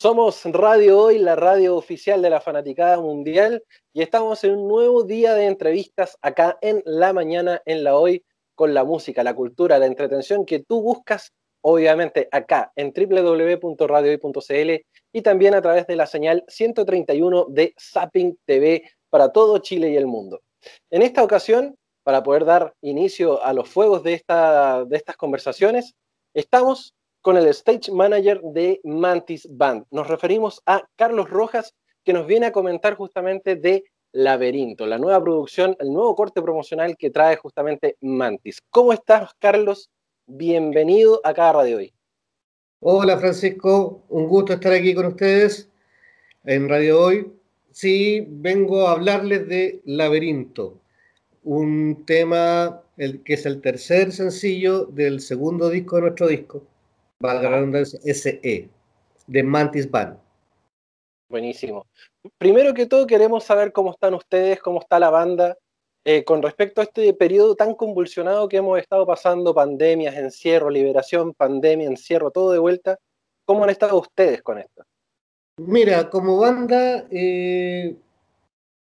Somos Radio Hoy, la radio oficial de la Fanaticada Mundial, y estamos en un nuevo día de entrevistas acá en la mañana, en la Hoy, con la música, la cultura, la entretención que tú buscas, obviamente acá en www.radiohoy.cl y también a través de la señal 131 de Zapping TV para todo Chile y el mundo. En esta ocasión, para poder dar inicio a los fuegos de, esta, de estas conversaciones, estamos con el stage manager de Mantis Band. Nos referimos a Carlos Rojas, que nos viene a comentar justamente de Laberinto, la nueva producción, el nuevo corte promocional que trae justamente Mantis. ¿Cómo estás, Carlos? Bienvenido a cada Radio Hoy. Hola, Francisco. Un gusto estar aquí con ustedes en Radio Hoy. Sí, vengo a hablarles de Laberinto, un tema que es el tercer sencillo del segundo disco de nuestro disco valga la redundancia, SE, de Mantis Band. Buenísimo. Primero que todo queremos saber cómo están ustedes, cómo está la banda, eh, con respecto a este periodo tan convulsionado que hemos estado pasando, pandemias, encierro, liberación, pandemia, encierro, todo de vuelta. ¿Cómo han estado ustedes con esto? Mira, como banda, eh,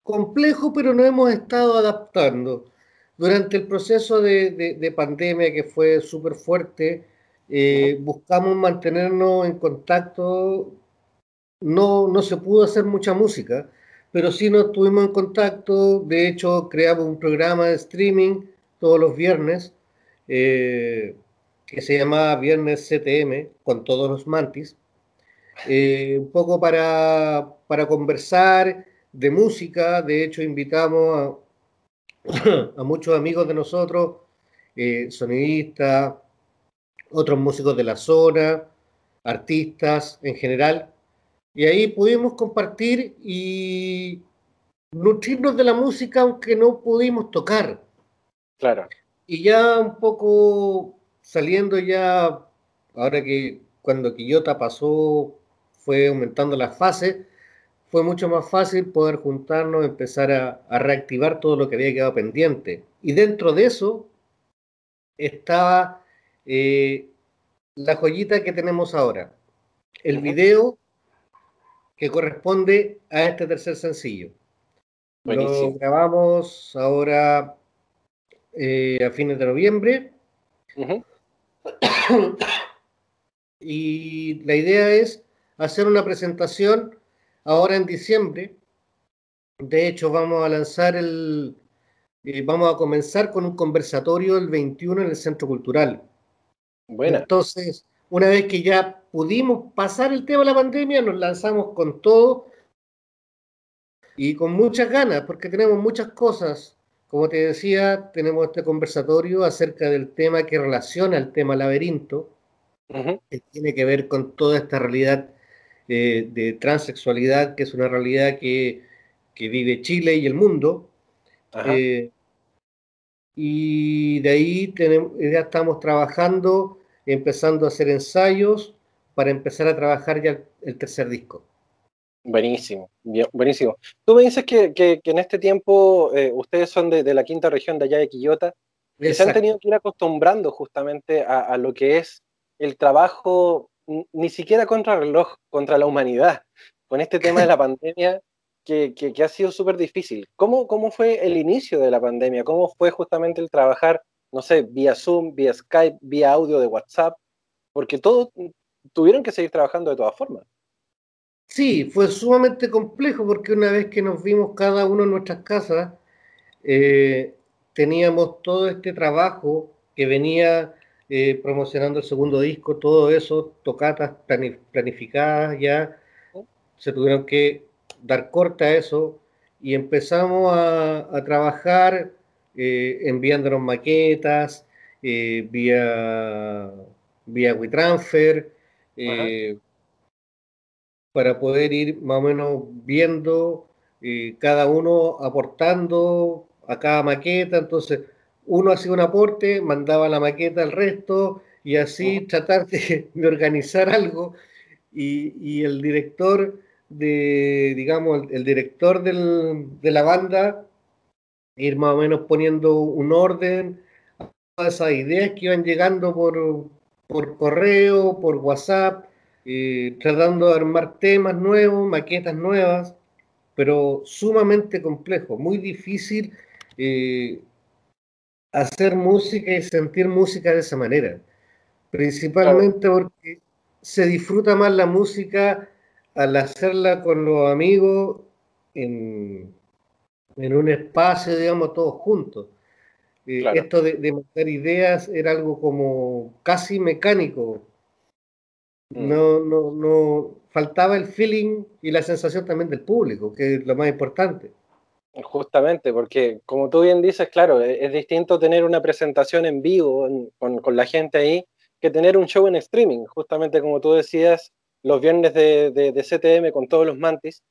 complejo, pero no hemos estado adaptando. Durante el proceso de pandemia que fue súper fuerte, eh, buscamos mantenernos en contacto. No, no se pudo hacer mucha música, pero sí nos tuvimos en contacto. De hecho, creamos un programa de streaming todos los viernes eh, que se llamaba Viernes CTM con todos los mantis. Eh, un poco para, para, conversar de música. De hecho, invitamos a, muchos amigos de nosotros, sonidistas, otros músicos de la zona, artistas en general. Y ahí pudimos compartir y nutrirnos de la música aunque no pudimos tocar. Claro. Y ya un poco saliendo ya, ahora que cuando Quillota pasó, fue aumentando las fases, fue mucho más fácil poder juntarnos, empezar a, a reactivar todo lo que había quedado pendiente. Y dentro de eso estaba eh, la joyita que tenemos ahora, el video que corresponde a este tercer sencillo. Lo grabamos ahora eh, a fines de noviembre. y la idea es hacer una presentación ahora en diciembre. De hecho, vamos a lanzar el, eh, vamos a comenzar con un conversatorio el 21 en el Centro Cultural. Entonces, una vez que ya pudimos pasar el tema de la pandemia, nos lanzamos con todo y con muchas ganas, porque tenemos muchas cosas. Como te decía, tenemos este conversatorio acerca del tema que relaciona el tema laberinto, que tiene que ver con toda esta realidad eh, de transexualidad, que es una realidad que, vive Chile y el mundo. Eh, y de ahí tenemos, ya estamos trabajando empezando a hacer ensayos para empezar a trabajar ya el tercer disco. Buenísimo, buenísimo. Tú me dices que, que, en este tiempo eh, ustedes son de, de, la quinta región de allá de Quillota y se han tenido que ir acostumbrando justamente a, a, lo que es el trabajo, ni siquiera contra el reloj, contra la humanidad, con este tema de la pandemia que, que ha sido súper difícil. ¿Cómo, ¿Cómo fue el inicio de la pandemia? ¿Cómo fue justamente el trabajar no sé, vía Zoom, vía Skype, vía audio de WhatsApp, porque todos tuvieron que seguir trabajando de todas formas. Sí, fue sumamente complejo porque una vez que nos vimos cada uno en nuestras casas, eh, teníamos todo este trabajo que venía eh, promocionando el segundo disco, todo eso, tocatas planificadas ya, se tuvieron que dar corta a eso y empezamos a, a trabajar eh, enviándonos maquetas eh, vía, vía WeTransfer, eh, para poder ir más o menos viendo cada uno aportando a cada maqueta. Entonces, uno hacía un aporte, mandaba la maqueta al resto y así tratar de, organizar algo. Y, el director de, digamos, el, director de la banda ir más o menos poniendo un orden a esas ideas que iban llegando por, por correo, por WhatsApp, eh, tratando de armar temas nuevos, maquetas nuevas, pero sumamente complejo, muy difícil eh, hacer música y sentir música de esa manera, principalmente porque se disfruta más la música al hacerla con los amigos en, en un espacio, digamos, todos juntos. Eh, esto de, de ideas era algo como casi mecánico. Mm. No, no, no, faltaba el feeling y la sensación también del público, que es lo más importante. Justamente, porque como tú bien dices, claro, e, es, distinto tener una presentación en vivo con, con, la gente ahí que tener un show en streaming. Justamente como tú decías, los viernes de, de, de CTM con todos los mantis,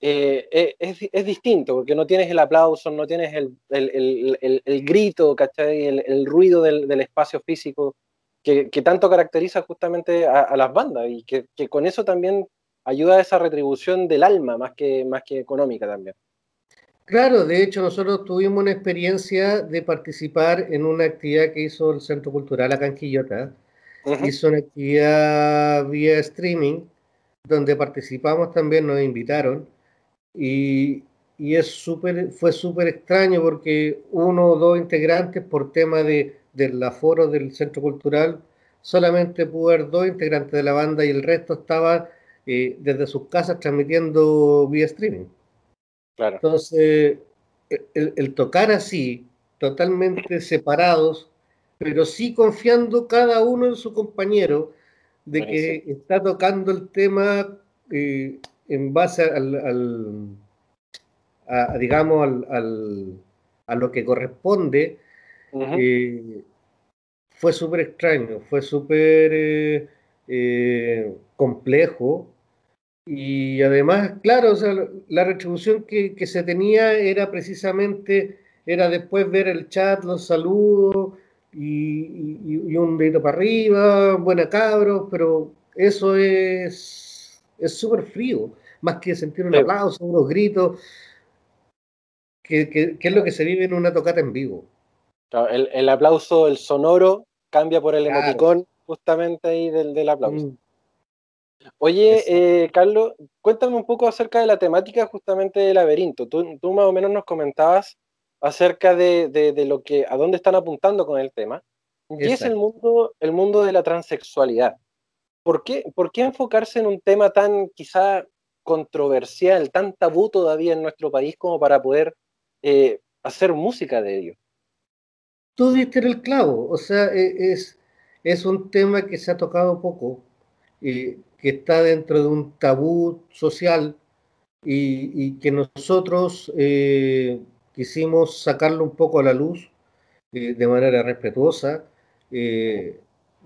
eh, eh, es, es, distinto, porque no tienes el aplauso, no tienes el, el, el, el grito, ¿cachai? El, ruido del, del, espacio físico que, que, tanto caracteriza justamente a, a las bandas y que, que, con eso también ayuda a esa retribución del alma más que, más que económica también. Claro, de hecho nosotros tuvimos una experiencia de participar en una actividad que hizo el Centro Cultural acá en Quillota. Uh -huh. Hizo una actividad vía streaming donde participamos también, nos invitaron y, y es super, fue súper extraño porque uno o dos integrantes por tema de, del aforo del centro cultural, solamente pudo haber dos integrantes de la banda y el resto estaba eh, desde sus casas transmitiendo vía streaming. Claro. Entonces, el, el, tocar así, totalmente separados, pero sí confiando cada uno en su compañero, de que está tocando el tema eh, en base al, al a, digamos, al, al, a lo que corresponde, uh -huh. eh, fue súper extraño, fue súper eh, eh, complejo. Y además, claro, o sea, la retribución que, que, se tenía era precisamente, era después ver el chat, los saludos y, y, y un dedito para arriba, buena cabros, pero eso es súper frío más que sentir un aplauso, unos gritos, que, que, que, es lo que se vive en una tocata en vivo. El, el aplauso, el sonoro, cambia por el claro. emoticón justamente ahí del, del aplauso. Mm. Oye, eh, Carlos, cuéntame un poco acerca de la temática justamente del laberinto. Tú, tú más o menos nos comentabas acerca de, de, de, lo que, a dónde están apuntando con el tema. Y Exacto. es el mundo, el mundo de la transexualidad. ¿Por qué, ¿Por qué enfocarse en un tema tan quizá controversial, tan tabú todavía en nuestro país como para poder eh, hacer música de ello. Tú diste el clavo, o sea, e, es, es un tema que se ha tocado poco, eh, que está dentro de un tabú social y, que nosotros eh, quisimos sacarlo un poco a la luz eh, de manera respetuosa.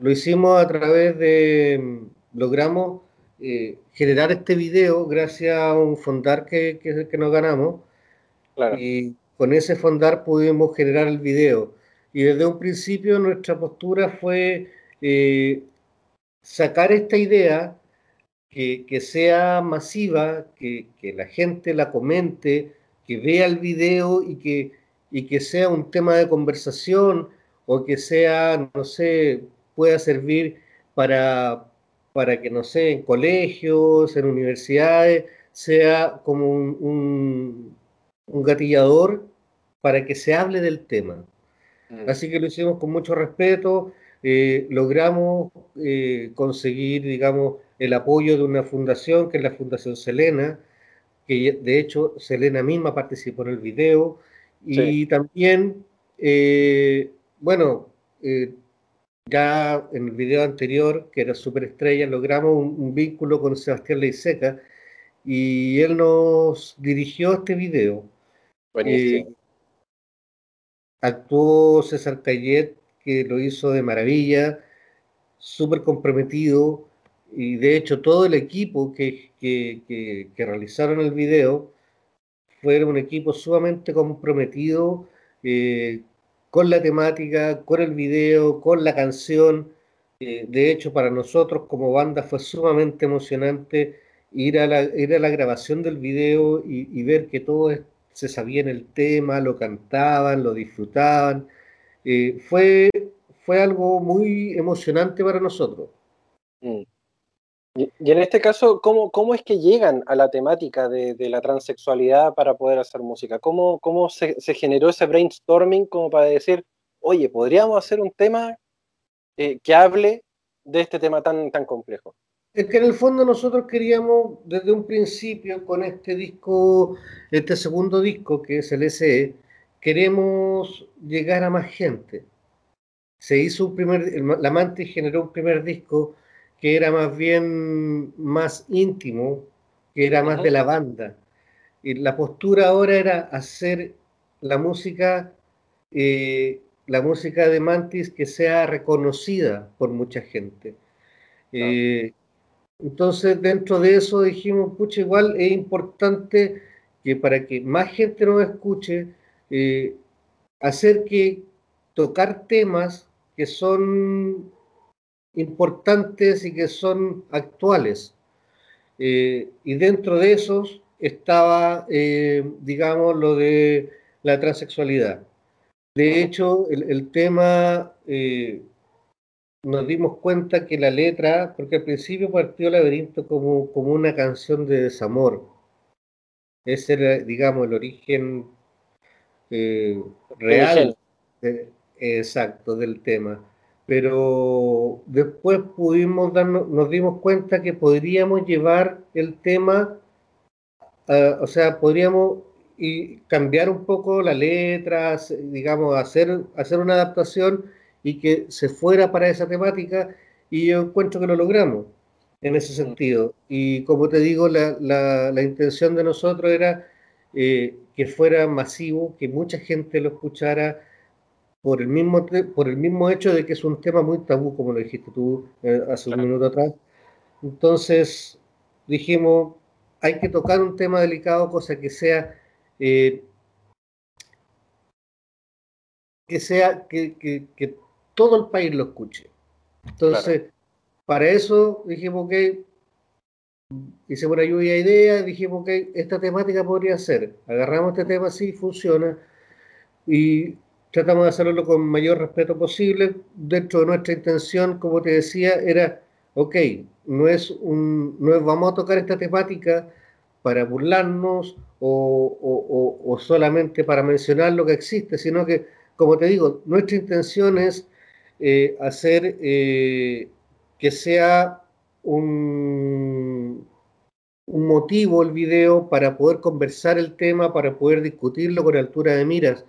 Lo hicimos a través de, logramos eh, generar este video gracias a un fondar que, que, que nos ganamos. Claro. Y con ese fondar pudimos generar el video. Y desde un principio nuestra postura fue eh, sacar esta idea que, que sea masiva, que, que, la gente la comente, que vea el video y que, y que sea un tema de conversación o que sea, no sé, pueda servir para, para que, no sé, en colegios, en universidades, sea como un, un, un gatillador para que se hable del tema. Mm. Así que lo hicimos con mucho respeto, eh, logramos eh, conseguir, digamos, el apoyo de una fundación, que es la Fundación Selena, que de hecho Selena misma participó en el video, y sí. también, eh, bueno, ya en el video anterior, que era Superestrella, logramos un, un vínculo con Sebastián Leiseca y él nos dirigió este video. Eh, actuó César Cayet, que lo hizo de maravilla, súper comprometido, y de hecho todo el equipo que, que, que, que, realizaron el video fue un equipo sumamente comprometido eh, con la temática, con el video, con la canción. Eh, de hecho, para nosotros como banda fue sumamente emocionante ir a la, grabación del video y, y ver que todos se sabían el tema, lo cantaban, lo disfrutaban. Eh, fue, fue algo muy emocionante para nosotros. Mm. Y, en este caso, ¿cómo, ¿cómo, es que llegan a la temática de, la transexualidad para poder hacer música? ¿Cómo, cómo se, generó ese brainstorming como para decir, oye, podríamos hacer un tema eh, que hable de este tema tan, tan complejo? Es que en el fondo nosotros queríamos desde un principio con este disco, este segundo disco que es el SE, queremos llegar a más gente. Se hizo un primer, la Mantis generó un primer disco que era más bien más íntimo, que era más de la banda. Y la postura ahora era hacer la música, eh, la música de Mantis que sea reconocida por mucha gente. Eh, entonces, dentro de eso dijimos, pucha, igual es importante que para que más gente nos escuche, eh, hacer que tocar temas que son importantes y que son actuales. Eh, y dentro de esos estaba, eh, digamos, lo de la transexualidad. De hecho, el, tema, eh, nos dimos cuenta que la letra, porque al principio partió Laberinto como, como una canción de desamor. Ese era, digamos, el origen real, exacto, del tema pero después pudimos darnos, nos dimos cuenta que podríamos llevar el tema, o sea, podríamos y cambiar un poco la letra, digamos, hacer, hacer una adaptación y que se fuera para esa temática, y yo encuentro que lo logramos en ese sentido. Y como te digo, la, la, intención de nosotros era eh, que fuera masivo, que mucha gente lo escuchara, por el mismo por el mismo hecho de que es un tema muy tabú, como lo dijiste tú eh, hace un minuto atrás. Entonces dijimos, hay que tocar un tema delicado, cosa que sea eh, que sea que, que, todo el país lo escuche. Entonces, para eso dijimos que hicimos una lluvia de ideas, dijimos que esta temática podría ser, agarramos este tema, sí, funciona, y tratamos de hacerlo con mayor respeto posible. Dentro de nuestra intención, como te decía, era, ok, no es, un, no es vamos a tocar esta temática para burlarnos o, solamente para mencionar lo que existe, sino que, como te digo, nuestra intención es eh, hacer eh, que sea un, un motivo el video para poder conversar el tema, para poder discutirlo con altura de miras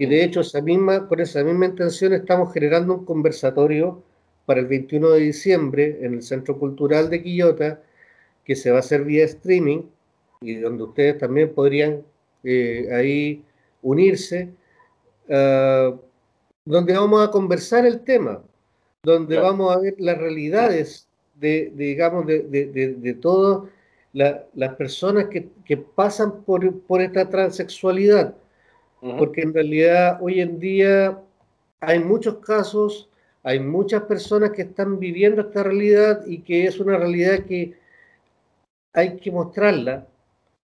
y de hecho, esa misma, con esa misma intención estamos generando un conversatorio para el 21 de diciembre en el Centro Cultural de Quillota, que se va a hacer vía streaming y donde ustedes también podrían eh, ahí unirse, ah, donde vamos a conversar el tema, donde vamos a ver las realidades de, digamos, de, de, de todas las personas que, que pasan por, por esta transexualidad porque en realidad hoy en día hay muchos casos, hay muchas personas que están viviendo esta realidad y que es una realidad que hay que mostrarla,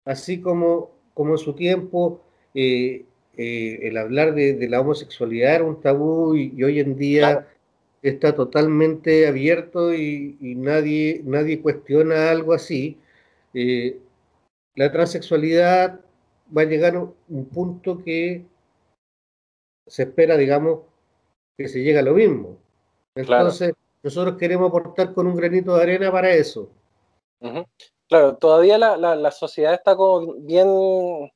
así como, como en su tiempo eh, eh, el hablar de, la homosexualidad era un tabú y, hoy en día está totalmente abierto y, nadie, nadie cuestiona algo así. Eh, la transexualidad va a llegar un punto que se espera, digamos, que se llegue a lo mismo. Entonces, nosotros queremos aportar con un granito de arena para eso. Claro, todavía la, la, sociedad está como bien,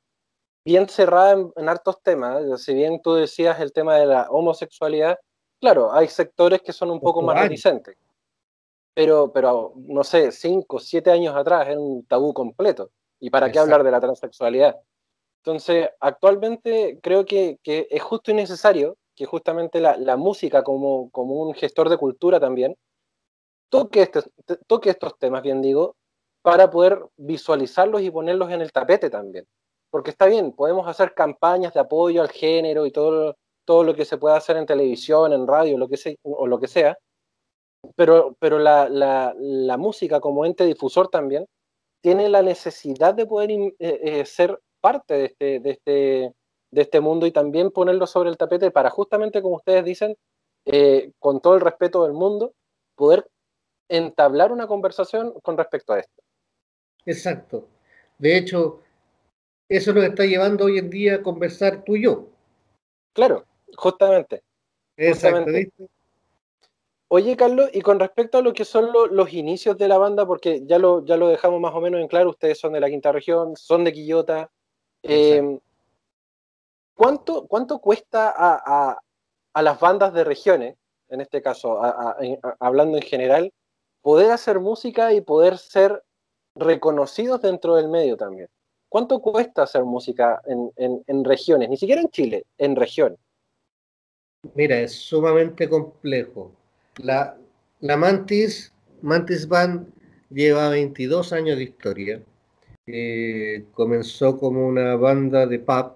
bien cerrada en, hartos temas. Si bien tú decías el tema de la homosexualidad, claro, hay sectores que son un poco más reticentes. Pero, pero, no sé, cinco, siete años atrás era un tabú completo. ¿Y para qué hablar de la transexualidad? Entonces, actualmente creo que, es justo y necesario que justamente la, música como, como, un gestor de cultura también toque, este, toque estos temas, bien digo, para poder visualizarlos y ponerlos en el tapete también. Porque está bien, podemos hacer campañas de apoyo al género y todo, todo lo que se pueda hacer en televisión, en radio, lo que sea, o lo que sea, pero, pero la, la, música como ente difusor también tiene la necesidad de poder eh, eh, ser parte de este, de este, de este mundo y también ponerlo sobre el tapete para justamente, como ustedes dicen, eh, con todo el respeto del mundo, poder entablar una conversación con respecto a esto. Exacto. De hecho, eso nos está llevando hoy en día a conversar tú y yo. Claro, justamente. Exacto. Oye, Carlos, y con respecto a lo que son los inicios de la banda, porque ya lo, ya lo dejamos más o menos en claro, ustedes son de la quinta región, son de Quillota. Eh, ¿cuánto, ¿Cuánto cuesta a, las bandas de regiones, en este caso, hablando en general, poder hacer música y poder ser reconocidos dentro del medio también? ¿Cuánto cuesta hacer música en, regiones? Ni siquiera en Chile, en región. Mira, es sumamente complejo. La, la Mantis, Mantis Band lleva 22 años de historia. Eh, comenzó como una banda de pub,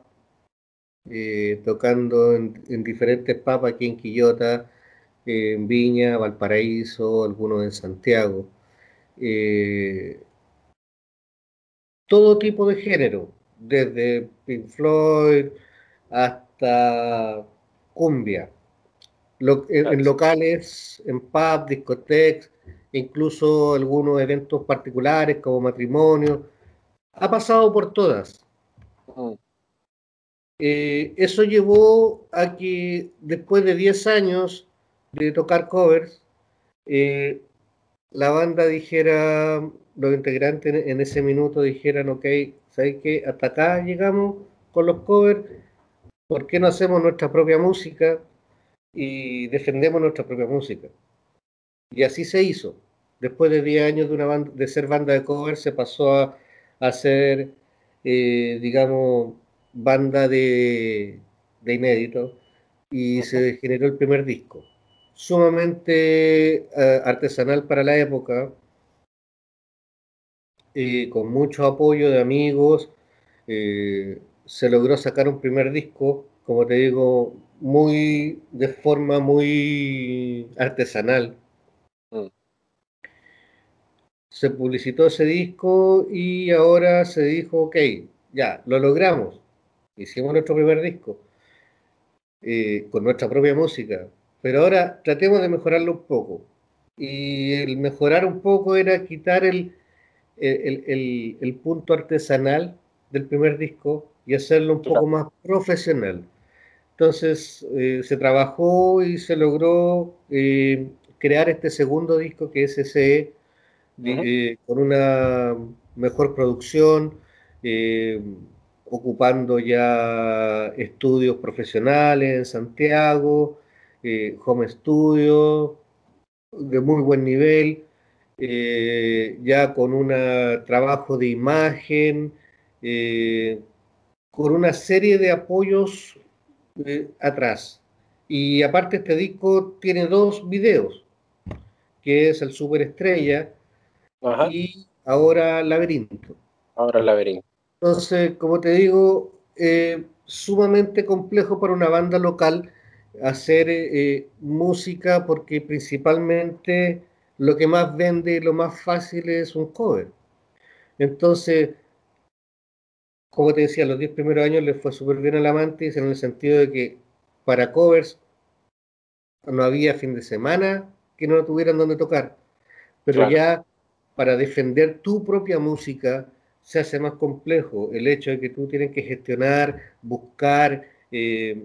eh, tocando en, diferentes pubs aquí en Quillota, en Viña, Valparaíso, algunos en Santiago. Eh, todo tipo de género, desde Pink Floyd hasta cumbia, en, locales, en pub, discotecas, incluso algunos eventos particulares como matrimonio. Ha pasado por todas. Mm. Eh, eso llevó a que después de 10 años de tocar covers, eh, la banda dijera, los integrantes en ese minuto dijeran, ok, ¿sabes qué? Hasta acá llegamos con los covers, ¿por qué no hacemos nuestra propia música? y defendemos nuestra propia música. Y así se hizo. Después de 10 años de, una banda, de ser banda de cover, se pasó a, a ser, eh, digamos, banda de, de inédito y se generó el primer disco. Sumamente eh, artesanal para la época, eh, con mucho apoyo de amigos, se logró sacar un primer disco, como te digo, muy de forma muy artesanal. Se publicitó ese disco y ahora se dijo, ok, ya, lo logramos. Hicimos nuestro primer disco eh, con nuestra propia música. Pero ahora tratemos de mejorarlo un poco. Y el mejorar un poco era quitar el, el punto artesanal del primer disco y hacerlo un poco más profesional. Entonces eh, se trabajó y se logró eh, crear este segundo disco que es ese, eh, con una mejor producción, ocupando ya estudios profesionales en Santiago, home studio de muy buen nivel, ya con un trabajo de imagen, con una serie de apoyos atrás. Y aparte este disco tiene dos videos, que es el Superestrella y ahora Laberinto. Ahora Laberinto. Entonces, como te digo, eh, sumamente complejo para una banda local hacer eh, música porque principalmente lo que más vende, lo más fácil es un cover. Entonces, como te decía, los 10 primeros años les fue súper bien a la Mantis en el sentido de que para covers no había fin de semana que no tuvieran donde tocar. Pero ya para defender tu propia música se hace más complejo el hecho de que tú tienes que gestionar, buscar, eh,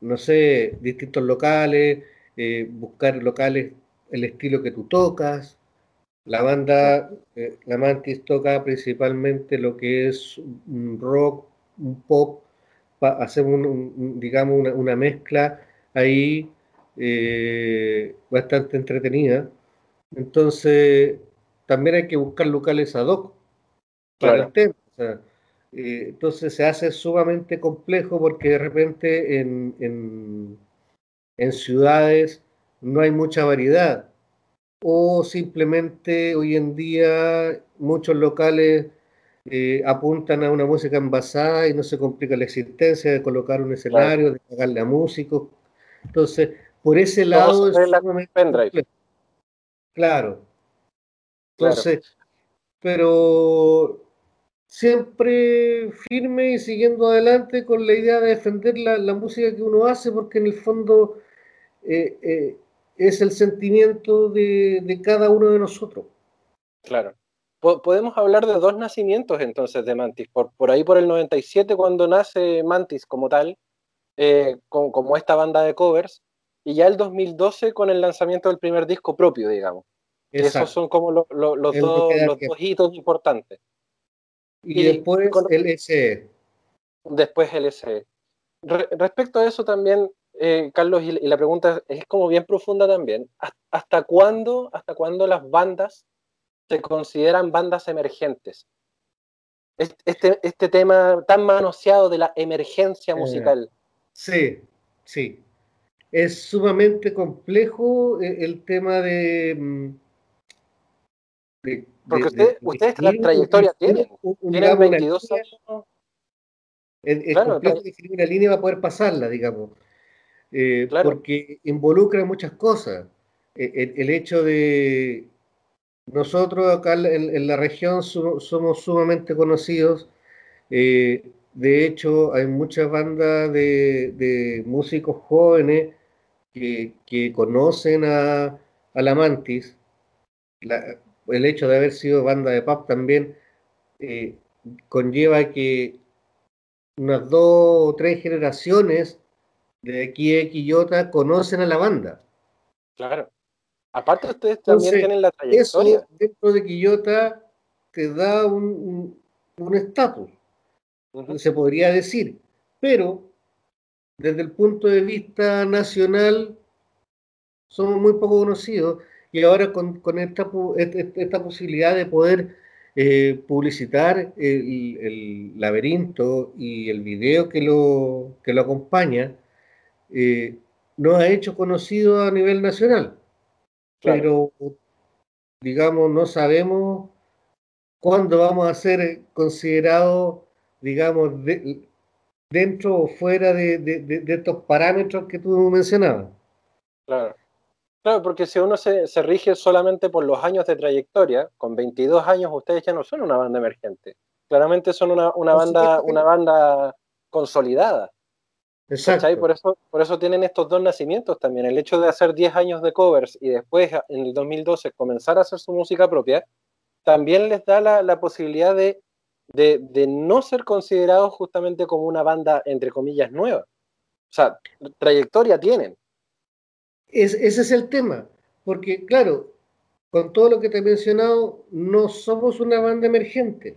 no sé, distintos locales, eh, buscar locales, el estilo que tú tocas, la banda, eh, la Mantis toca principalmente lo que es un rock, un pop, hacemos un, digamos una, mezcla ahí bastante entretenida. Entonces, también hay que buscar locales ad hoc para el tema. Eh, entonces se hace sumamente complejo porque de repente en, en ciudades no hay mucha variedad o simplemente hoy en día muchos locales eh, apuntan a una música envasada y no se complica la existencia de colocar un escenario, de pagarle a músicos. Entonces, por ese lado es Claro. Entonces, pero siempre firme y siguiendo adelante con la idea de defender la, música que uno hace, porque en el fondo eh, eh, es el sentimiento de, cada uno de nosotros. Claro. Podemos hablar de dos nacimientos entonces de Mantis. Por, por ahí por el 97 cuando nace Mantis como tal, eh, como esta banda de covers, y ya el 2012 con el lanzamiento del primer disco propio, digamos. Esos son como los, dos, los dos, hitos importantes. Y, después el SE. Después el SE. respecto a eso también, eh, Carlos, y, la pregunta es como bien profunda también. ¿Hasta cuándo, ¿Hasta cuándo las bandas se consideran bandas emergentes? Este, este tema tan manoseado de la emergencia eh, musical. sí, sí. Es sumamente complejo eh, el tema de, porque ustedes la trayectoria tienen. tienen 22 años. Es, complejo definir una línea para poder pasarla, digamos. Eh, porque involucra muchas cosas. E, el, hecho de nosotros acá en, la región somos sumamente conocidos. Eh, de hecho, hay muchas bandas de, músicos jóvenes que, conocen a, a la Mantis. La, el hecho de haber sido banda de pop también eh, conlleva que unas dos o tres generaciones de aquí de Quillota conocen a la banda. Claro. Aparte ustedes también tienen la trayectoria. Eso dentro de Quillota te da un estatus, se podría decir. Pero desde el punto de vista nacional somos muy poco conocidos y ahora con, esta, esta, posibilidad de poder eh, publicitar el, laberinto y el video que lo, que lo acompaña, eh, nos ha hecho conocido a nivel nacional. Pero, digamos, no sabemos cuándo vamos a ser considerados, digamos, dentro o fuera de, de, estos parámetros que tú mencionabas. Claro. Claro, porque si uno se, rige solamente por los años de trayectoria, con 22 años ustedes ya no son una banda emergente. Claramente son una, banda, una banda consolidada. Exacto. Por eso, por eso tienen estos dos nacimientos también. El hecho de hacer 10 años de covers y después, en el 2012, comenzar a hacer su música propia, también les da la, posibilidad de, de, no ser considerados justamente como una banda, entre comillas, nueva. O sea, trayectoria tienen ese es el tema, porque claro, con todo lo que te he mencionado, no somos una banda emergente.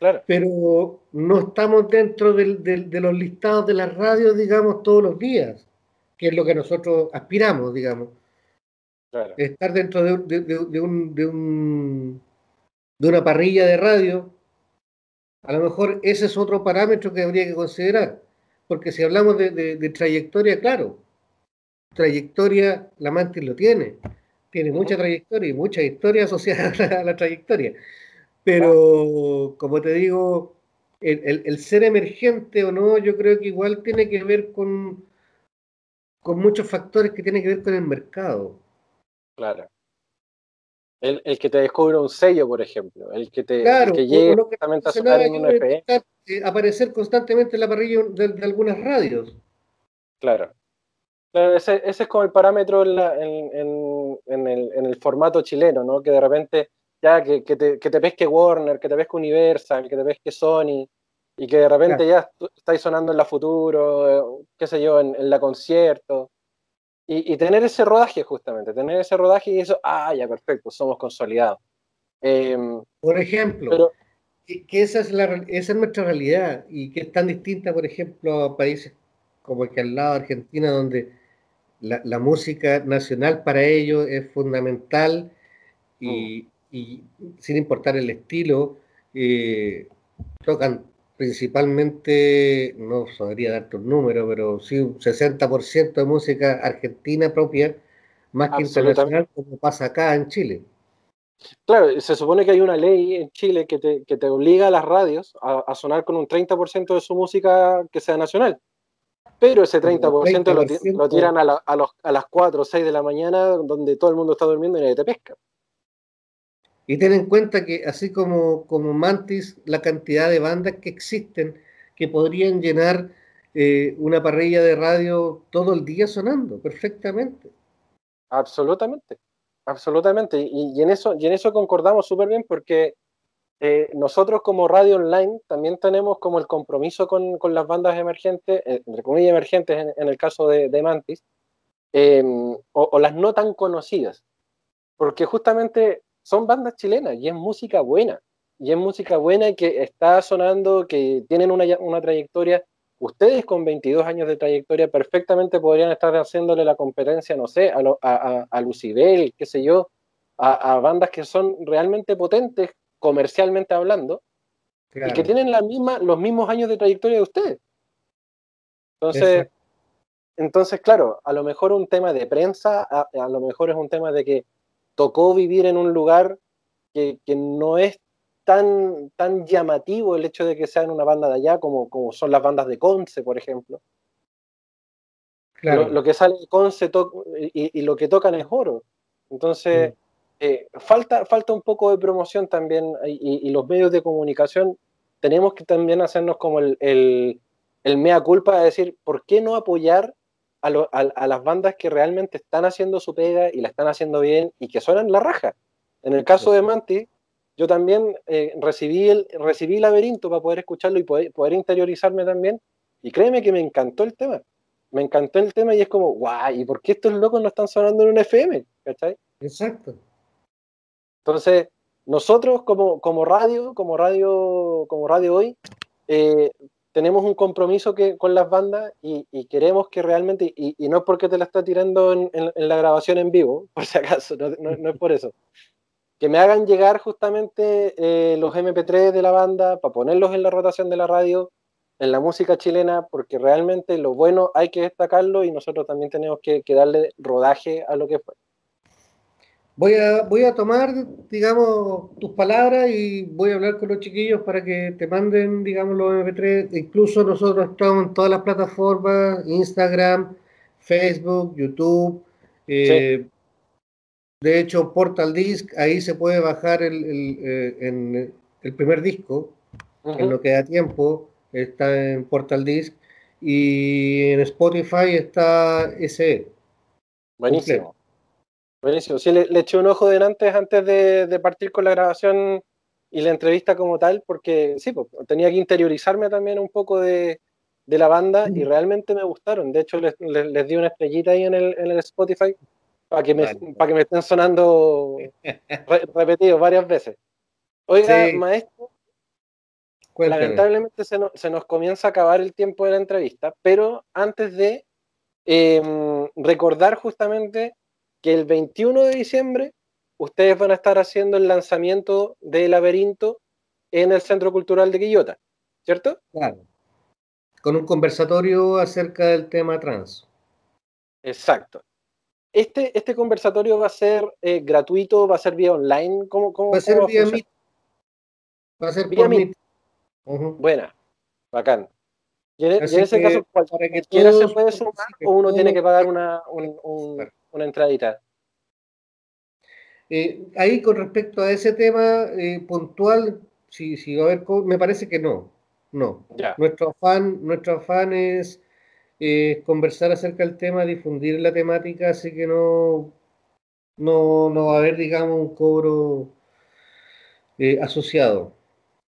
Claro. Pero no estamos dentro de los listados de las radios, digamos, todos los días, que es lo que nosotros aspiramos, digamos. Claro. Estar dentro de, un, de, un, de una parrilla de radio, a lo mejor ese es otro parámetro que habría que considerar. Porque si hablamos de trayectoria, claro, trayectoria, la Mantis lo tiene. Tiene mucha trayectoria y mucha historia asociada a la, trayectoria. Pero, como te digo, el, ser emergente o no, yo creo que igual tiene que ver con, con muchos factores que tienen que ver con el mercado. Claro. El, que te descubre un sello, por ejemplo, el que te que llegue a sonar en un EP. Eh, aparecer constantemente en la parrilla de algunas radios. Claro ese, es como el parámetro en, el, formato chileno, ¿no? Que de repente, ya que, te, que, te, pesque Warner, que te pesque Universal, que te pesque Sony, y que de repente ya estáis sonando en la futuro, qué sé yo, en, la concierto. Y, tener ese rodaje, justamente, tener ese rodaje y eso, ah, ya, perfecto, somos consolidados. Em, por ejemplo, que esa es, la, esa es nuestra realidad y que es tan distinta, por ejemplo, a países como el que al lado de Argentina, donde la, música nacional para ellos es fundamental y, mm. sin importar el estilo, eh, tocan principalmente, no sabría darte un número, pero sí un 60% de música argentina propia, más que internacional, como pasa acá en Chile. Claro, se supone que hay una ley en Chile que te, que te obliga a las radios a, a sonar con un 30% de su música que sea nacional pero ese 30%, Lo, tiran a, las 4 o 6 de la mañana, donde todo el mundo está durmiendo y nadie te pesca. Y ten en cuenta que así como, como Mantis, la cantidad de bandas que existen que podrían llenar eh, una parrilla de radio todo el día sonando perfectamente. Absolutamente, absolutamente. Y, en, eso, y en eso concordamos súper bien porque eh, nosotros como radio online también tenemos como el compromiso con, con las bandas emergentes, eh, entre comillas emergentes en, el caso de, de Mantis, em, o, las no tan conocidas, porque justamente son bandas chilenas y es música buena, y es música buena que está sonando, que tienen una, una trayectoria. Ustedes con 22 años de trayectoria perfectamente podrían estar haciéndole la competencia, no sé, a, a, a Lucibel, qué sé yo, a, a, bandas que son realmente potentes comercialmente hablando, y que tienen la misma, los mismos años de trayectoria de ustedes. Entonces, entonces, claro, a lo mejor un tema de prensa, a, lo mejor es un tema de que tocó vivir en un lugar que, que, no es tan, tan llamativo el hecho de que sean una banda de allá como, como son las bandas de Conce, por ejemplo. Claro. Lo, que sale de Conce y, y, lo que tocan es oro. Entonces. Eh, falta, falta un poco de promoción también y, los medios de comunicación tenemos que también hacernos como el, el, mea culpa de decir, ¿por qué no apoyar a, a, las bandas que realmente están haciendo su pega y la están haciendo bien y que suenan la raja? En el caso de Manti, yo también eh, recibí, el, recibí Laberinto para poder escucharlo y poder, poder interiorizarme también y créeme que me encantó el tema. Me encantó el tema y es como, guay, ¿y por qué estos locos no están sonando en un FM? ¿Cachai? Exacto. Entonces, nosotros como, como radio, como radio, como radio hoy, eh, tenemos un compromiso que, con las bandas y, queremos que realmente, y, no es porque te la está tirando en, la grabación en vivo, por si acaso, no, es por eso, que me hagan llegar justamente eh, los MP3 de la banda para ponerlos en la rotación de la radio, en la música chilena, porque realmente lo bueno hay que destacarlo y nosotros también tenemos que, que darle rodaje a lo que fue. Voy a, voy a tomar, digamos, tus palabras y voy a hablar con los chiquillos para que te manden, digamos, los MP3. Incluso nosotros estamos en todas las plataformas, Instagram, Facebook, YouTube. Eh, de hecho, Portal Disc, ahí se puede bajar el, el, eh, el primer disco, en lo que da tiempo, está en Portal Disc. Y en Spotify está ese. Buenísimo. Buenísimo. Sí, le, eché un ojo delante antes de, partir con la grabación y la entrevista como tal, porque sí, pues, tenía que interiorizarme también un poco de, la banda y realmente me gustaron. De hecho, les, di una estrellita ahí en el, Spotify para que, me, para que me estén sonando repetidos varias veces. Oiga, maestro, lamentablemente se, se, nos comienza a acabar el tiempo de la entrevista, pero antes de em, recordar justamente que el 21 de diciembre ustedes van a estar haciendo el lanzamiento de Laberinto en el Centro Cultural de Quillota, ¿cierto? Claro. Con un conversatorio acerca del tema trans. Exacto. Este, este conversatorio va a ser eh, gratuito, va a ser vía online. ¿Cómo, cómo va a ser vía Meet. Va a ser vía Meet. Buena, bacán. Y en, ese caso, cualquiera se puede sumar o uno tiene que pagar una, un, una entradita. Eh, ahí con respecto a ese tema eh, puntual, si, si va a haber, me parece que no, no. Nuestro afán, nuestro afán es eh, conversar acerca del tema, difundir la temática, así que no, no, no va a haber, digamos, un cobro asociado.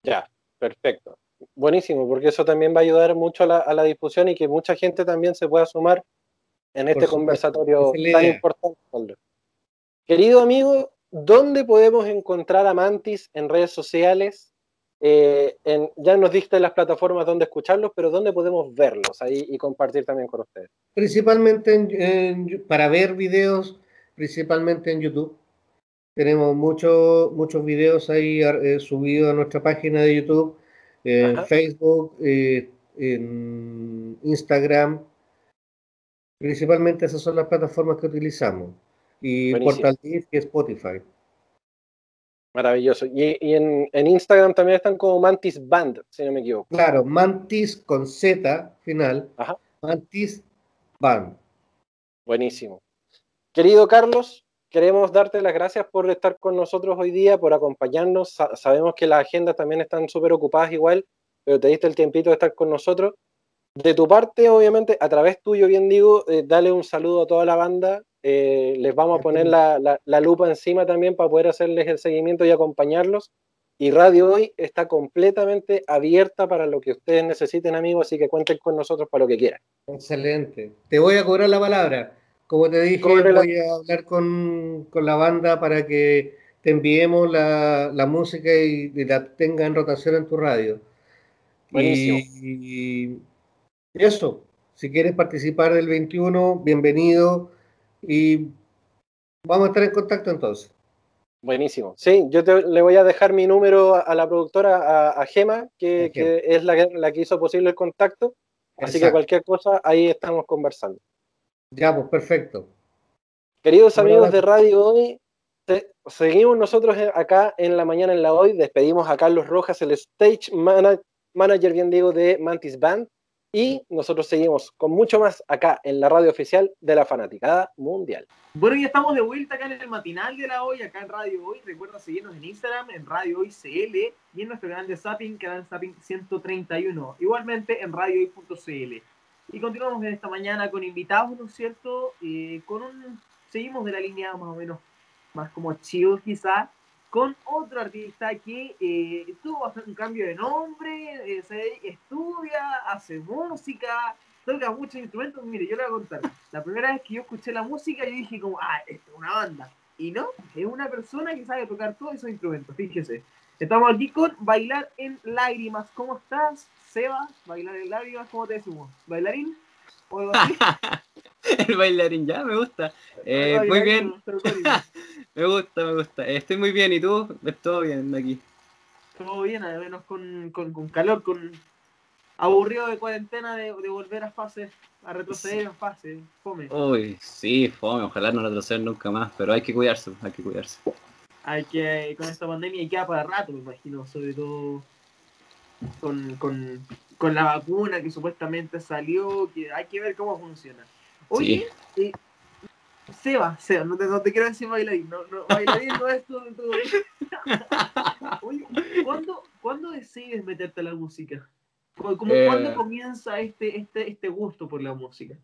Ya, perfecto. Buenísimo, porque eso también va a ayudar mucho a la, a la difusión y que mucha gente también se pueda sumar en este conversatorio tan importante. Querido amigo, ¿dónde podemos encontrar a Mantis en redes sociales? Eh, ya nos diste las plataformas donde escucharlos, pero ¿dónde podemos verlos ahí y compartir también con ustedes? Principalmente para ver videos, principalmente en YouTube. Tenemos muchos muchos videos ahí eh, subidos a nuestra página de YouTube, en Facebook, eh, en Instagram, Principalmente esas son las plataformas que utilizamos. Y Portal Disc y Spotify. Maravilloso. Y, en, Instagram también están como Mantis Band, si no me equivoco. Claro, Mantis con Z final. Mantis Band. Buenísimo. Querido Carlos, queremos darte las gracias por estar con nosotros hoy día, por acompañarnos. sabemos que las agendas también están súper ocupadas igual, pero te diste el tiempito de estar con nosotros. De tu parte, obviamente, a través tuyo, bien digo, eh, dale un saludo a toda la banda eh, les vamos a poner la, la, lupa encima también para poder hacerles el seguimiento y acompañarlos. Y Radio Hoy está completamente abierta para lo que ustedes necesiten, amigos, así que cuenten con nosotros para lo que quieran. Excelente. Te voy a cobrar la palabra. Como te dije, voy a hablar con, con, la banda para que te enviemos la, la música y, la tenga en rotación en tu radio. Buenísimo. y eso, si quieres participar del 21, bienvenido y vamos a estar en contacto entonces. Buenísimo. Sí, yo le voy a dejar mi número a, la productora, a, Gema, que, es la, la, que hizo posible el contacto. Así que cualquier cosa, ahí estamos conversando. Ya, pues perfecto. Queridos amigos de Radio Hoy, seguimos nosotros acá en la mañana en la Hoy. Despedimos a Carlos Rojas, el stage manager, bien digo, de Mantis Band. Y nosotros seguimos con mucho más acá en la radio oficial de la Fanaticada Mundial. Bueno, ya estamos de vuelta acá en el matinal de la hoy, acá en Radio Hoy. Recuerda seguirnos en Instagram, en Radio Hoy CL y en nuestro canal de Zapping, canal Zapping 131. Igualmente en radiohoy.cl. Y continuamos en esta mañana con invitados, ¿no es cierto? Eh, con un, seguimos de la línea más o menos más como chill quizás con otro artista que eh, tuvo un cambio de nombre, eh, estudia, hace música, toca muchos instrumentos. Mire, yo le voy a contar. La primera vez que yo escuché la música, yo dije como, ah, esto es una banda. Y no, es una persona que sabe tocar todos esos instrumentos, fíjese. Estamos aquí con Bailar en Lágrimas. ¿Cómo estás, Seba? Bailar en Lágrimas, ¿cómo te decimos? ¿Bailarín? el bailarín, ya, me gusta. Eh, muy bien. me gusta, me gusta. Estoy muy bien, ¿y tú? Todo bien aquí. Todo bien, al menos con, con, calor, con aburrido de cuarentena de, volver a fase, a retroceder en fase, fome. Uy, sí, fome, ojalá no retroceder nunca más, pero hay que cuidarse, hay que cuidarse. Hay que, con esta pandemia queda para rato, me imagino, sobre todo con, con, con la vacuna que supuestamente salió, que hay que ver cómo funciona. Oye, eh, Seba, Seba, no te, no te quiero decir bailarín, no, no, bailarín no es todo, todo. Oye, ¿cuándo, ¿cuándo, decides meterte a la música? ¿Cómo, eh, ¿Cuándo comienza este, este, este gusto por la música?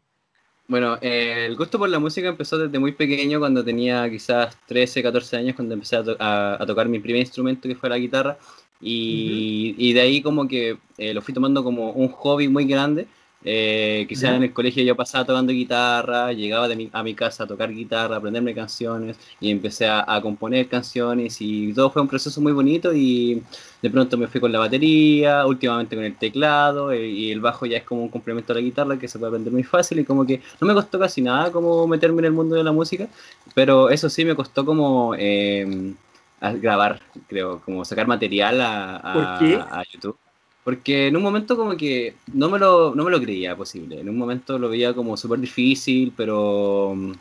Bueno, eh, el gusto por la música empezó desde muy pequeño, cuando tenía quizás 13, 14 años, cuando empecé a, a tocar mi primer instrumento, que fue la guitarra. Y, de ahí como que eh, lo fui tomando como un hobby muy grande. Eh, quizás en el colegio yo pasaba tocando guitarra, llegaba de a mi casa a tocar guitarra, a aprenderme canciones y empecé a, componer canciones y todo fue un proceso muy bonito y de pronto me fui con la batería, últimamente con el teclado eh, y el bajo ya es como un complemento a la guitarra que se puede aprender muy fácil y como que no me costó casi nada como meterme en el mundo de la música, pero eso sí me costó como... Eh, a grabar, creo, como sacar material a, a, YouTube. Porque en un momento como que no me lo, no me lo creía posible. En un momento lo veía como súper difícil, pero mm,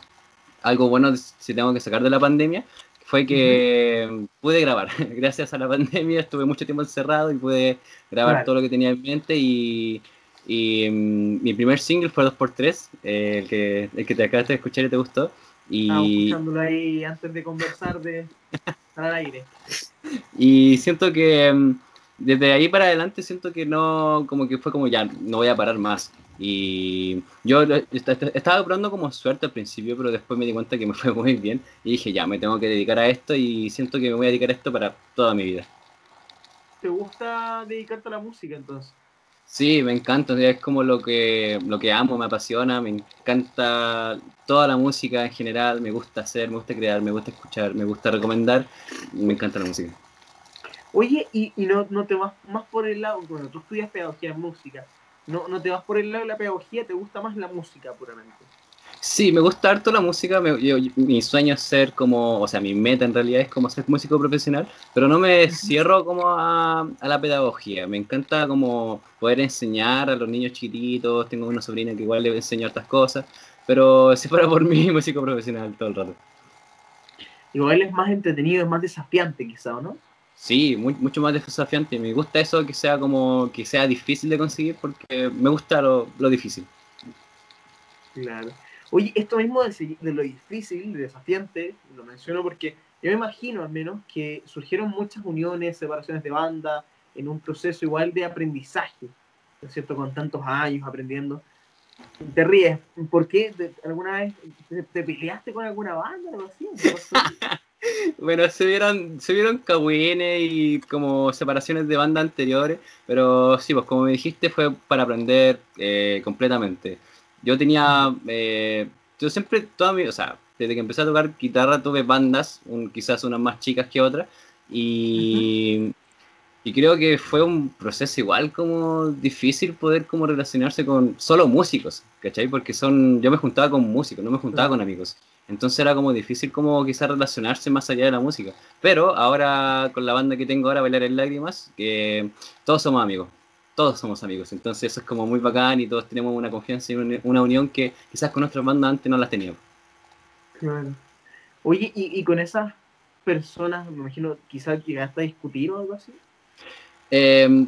algo bueno si tengo que sacar de la pandemia fue que pude grabar. Gracias a la pandemia estuve mucho tiempo encerrado y pude grabar todo lo que tenía en mente y, y mm, mi primer single fue 2x3, eh, el, que, el que te acabaste de escuchar y te gustó. Y... escuchándolo ahí antes de conversar de al aire. Y siento que mm, desde ahí para adelante siento que no, como que fue como ya, no voy a parar más. Y yo estaba probando como suerte al principio, pero después me di cuenta que me fue muy bien y dije, ya, me tengo que dedicar a esto y siento que me voy a dedicar a esto para toda mi vida. ¿Te gusta dedicarte a la música entonces? Sí, me encanta, es como lo que, lo que amo, me apasiona, me encanta toda la música en general, me gusta hacer, me gusta crear, me gusta escuchar, me gusta recomendar, me encanta la música. Oye, y, no, no, te vas más por el lado, bueno, tú estudias pedagogía en música, no, no te vas por el lado de la pedagogía, te gusta más la música puramente. Sí, me gusta harto la música. mi sueño es ser como, o sea, mi meta en realidad es como ser músico profesional, pero no me cierro como a, la pedagogía. Me encanta como poder enseñar a los niños chiquititos. Tengo una sobrina que igual le enseño estas cosas, pero si fuera por mí, músico profesional todo el rato. Igual es más entretenido, es más desafiante quizá, ¿no? Sí, mucho más desafiante. Me gusta eso que sea como que sea difícil de conseguir porque me gusta lo, lo difícil. Claro. Oye, esto mismo de, lo difícil, de desafiante, lo menciono porque yo me imagino al menos que surgieron muchas uniones, separaciones de banda, en un proceso igual de aprendizaje, ¿no es cierto? Con tantos años aprendiendo. Te ríes. ¿Por qué? ¿Alguna vez te, peleaste con alguna banda o algo así? bueno, se vieron, se vieron cagüines y como separaciones de bandas anteriores, pero sí, pues como me dijiste, fue para aprender eh, completamente. Yo tenía, eh, yo siempre, toda mi, o sea, desde que empecé a tocar guitarra tuve bandas, un, quizás unas más chicas que otras, y, y creo que fue un proceso igual como difícil poder como relacionarse con solo músicos, ¿cachai? Porque son, yo me juntaba con músicos, no me juntaba con amigos. Entonces era como difícil como quizás relacionarse más allá de la música. Pero ahora con la banda que tengo ahora, Bailar en Lágrimas, que todos somos amigos. Todos somos amigos. Entonces eso es como muy bacán y todos tenemos una confianza y una unión que quizás con nuestras bandas antes no las teníamos. Claro. Oye, y, y con esas personas, me imagino, quizás llegaste a discutir o algo así. Eh,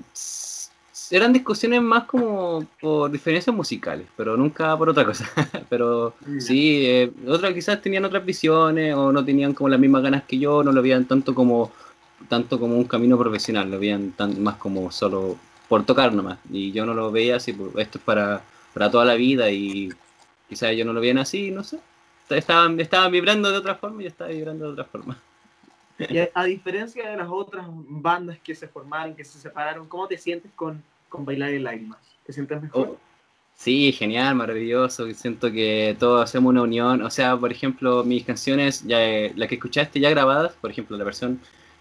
eran discusiones más como por diferencias musicales, pero nunca por otra cosa. pero sí, eh, otras quizás tenían otras visiones o no tenían como las mismas ganas que yo, no lo veían tanto como tanto como un camino profesional, lo veían tan, más como solo por tocar nomás. Y yo no lo veía así, pues, esto es para, para toda la vida y quizás ellos no lo veían así, no sé. Estaban, estaban vibrando de otra forma y yo estaba vibrando de otra forma. Y a, diferencia de las otras bandas que se formaron, que se separaron, ¿cómo te sientes con, con Bailar en Lágrimas? ¿Te sientes mejor? Oh, sí, genial, maravilloso. Siento que todos hacemos una unión. O sea, por ejemplo, mis canciones, ya, eh, las que escuchaste ya grabadas, por ejemplo, la versión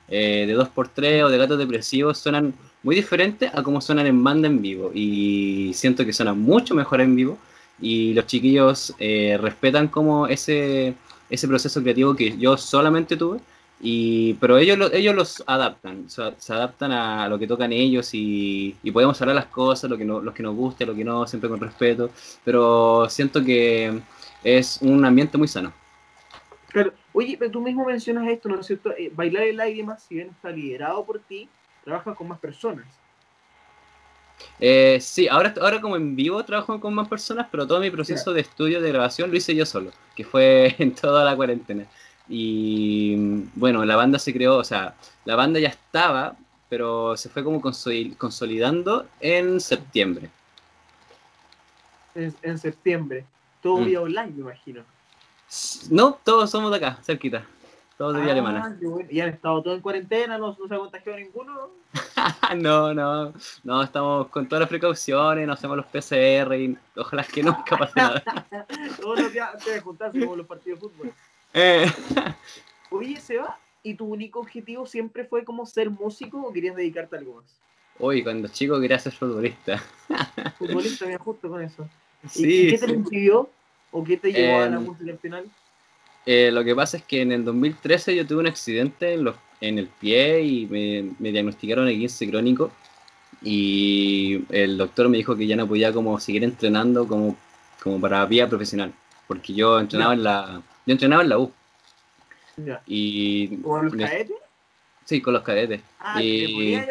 eh, de 2x3 o de Gatos Depresivos, suenan muy diferentes a como suenan en banda en vivo. Y siento que suenan mucho mejor en vivo. Y los chiquillos eh, respetan como ese, ese proceso creativo que yo solamente tuve y, pero ellos, ellos los adaptan, se adaptan a lo que tocan ellos y, podemos hablar las cosas, lo que, no, los que nos guste, lo que no, siempre con respeto, pero siento que es un ambiente muy sano. Claro, oye, pero tú mismo mencionas esto, ¿no es cierto? Eh, bailar en lágrimas, si bien está liderado por ti, trabaja con más personas. Eh, sí, ahora, ahora como en vivo trabajo con más personas, pero todo mi proceso de estudio, de grabación, lo hice yo solo, que fue en toda la cuarentena. Y bueno, la banda se creó, o sea, la banda ya estaba, pero se fue como consolidando en septiembre. En, septiembre. Todo mm. vía online, me imagino. No, todos somos de acá, cerquita. Todos de vía ah, alemana. ¿Y han estado todos en cuarentena? ¿No, se ha contagiado ninguno? no, no. No, estamos con todas las precauciones, nos hacemos los PCR y ojalá que nunca pase nada. todos los días antes de juntarse como los partidos de fútbol. Eh. Oye, Seba, ¿y tu único objetivo siempre fue como ser músico o querías dedicarte a algo más? Uy, cuando chico quería ser futbolista. Futbolista, me justo con eso. ¿Y, qué te lo impidió? ¿O qué te llevó a la música al final? Eh, lo que pasa es que en el 2013 yo tuve un accidente en, los, en el pie y me, me diagnosticaron el 15 crónico y el doctor me dijo que ya no podía como seguir entrenando como, como para vía profesional porque yo entrenaba en la yo entrenaba en la U. Y, ¿Con los cadetes? Sí, con los cadetes. Ah, y... ya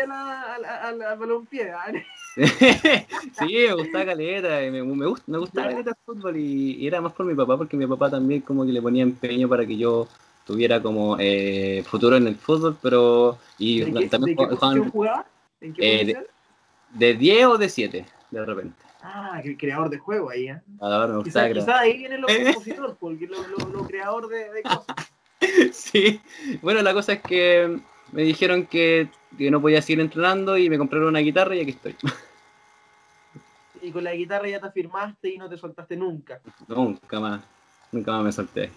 sí, me gustaba caleta, me, me, gusta, me gustaba caleta el fútbol y, era más por mi papá, porque mi papá también como que le ponía empeño para que yo tuviera como eh, futuro en el fútbol, pero... Y ¿De también qué, jugaba? ¿En qué eh, de, de 10 o de 7, de repente. Ah, el creador de juego ahí, ¿eh? Ah, me quizás quizá ahí viene lo compositor, porque lo, lo, creador de, de, cosas. Sí, bueno, la cosa es que me dijeron que, que, no podía seguir entrenando y me compraron una guitarra y aquí estoy. Y con la guitarra ya te afirmaste y no te soltaste nunca. Nunca más, nunca más me solté.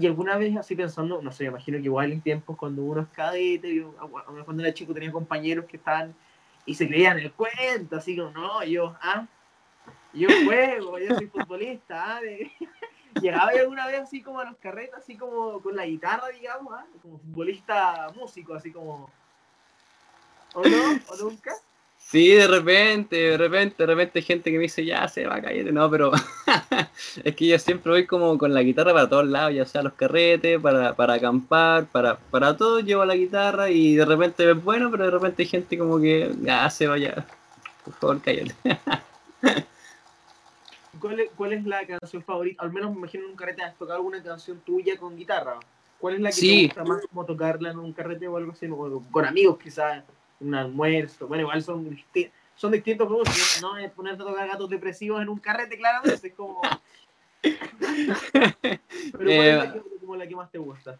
Y alguna vez así pensando, no sé, me imagino que igual en tiempos cuando uno es cadete, cuando era chico tenía compañeros que estaban y se creían el cuento, así como, no, yo, ah, yo juego, yo soy futbolista. ¿ah? Llegaba alguna vez así como a los carretas, así como con la guitarra, digamos, ¿ah? como futbolista músico, así como... ¿O no? ¿O nunca? Sí, de repente, de repente, de repente gente que me dice, ya se va caer, no, pero es que yo siempre voy como con la guitarra para todos lados, ya sea los carretes, para, para acampar, para, para todo llevo la guitarra y de repente es bueno, pero de repente hay gente como que, ya se vaya, por favor, cállate. ¿Cuál es, la canción favorita? Al menos me imagino en un carrete has tocado alguna canción tuya con guitarra. ¿Cuál es la que te gusta más como tocarla en un carrete o algo así? con amigos quizás, un almuerzo. Bueno, igual son son distintos juegos, no es ponerte a tocar gatos depresivos en un carrete, claramente, es como... Pero ¿cuál es la que, como la que más te gusta?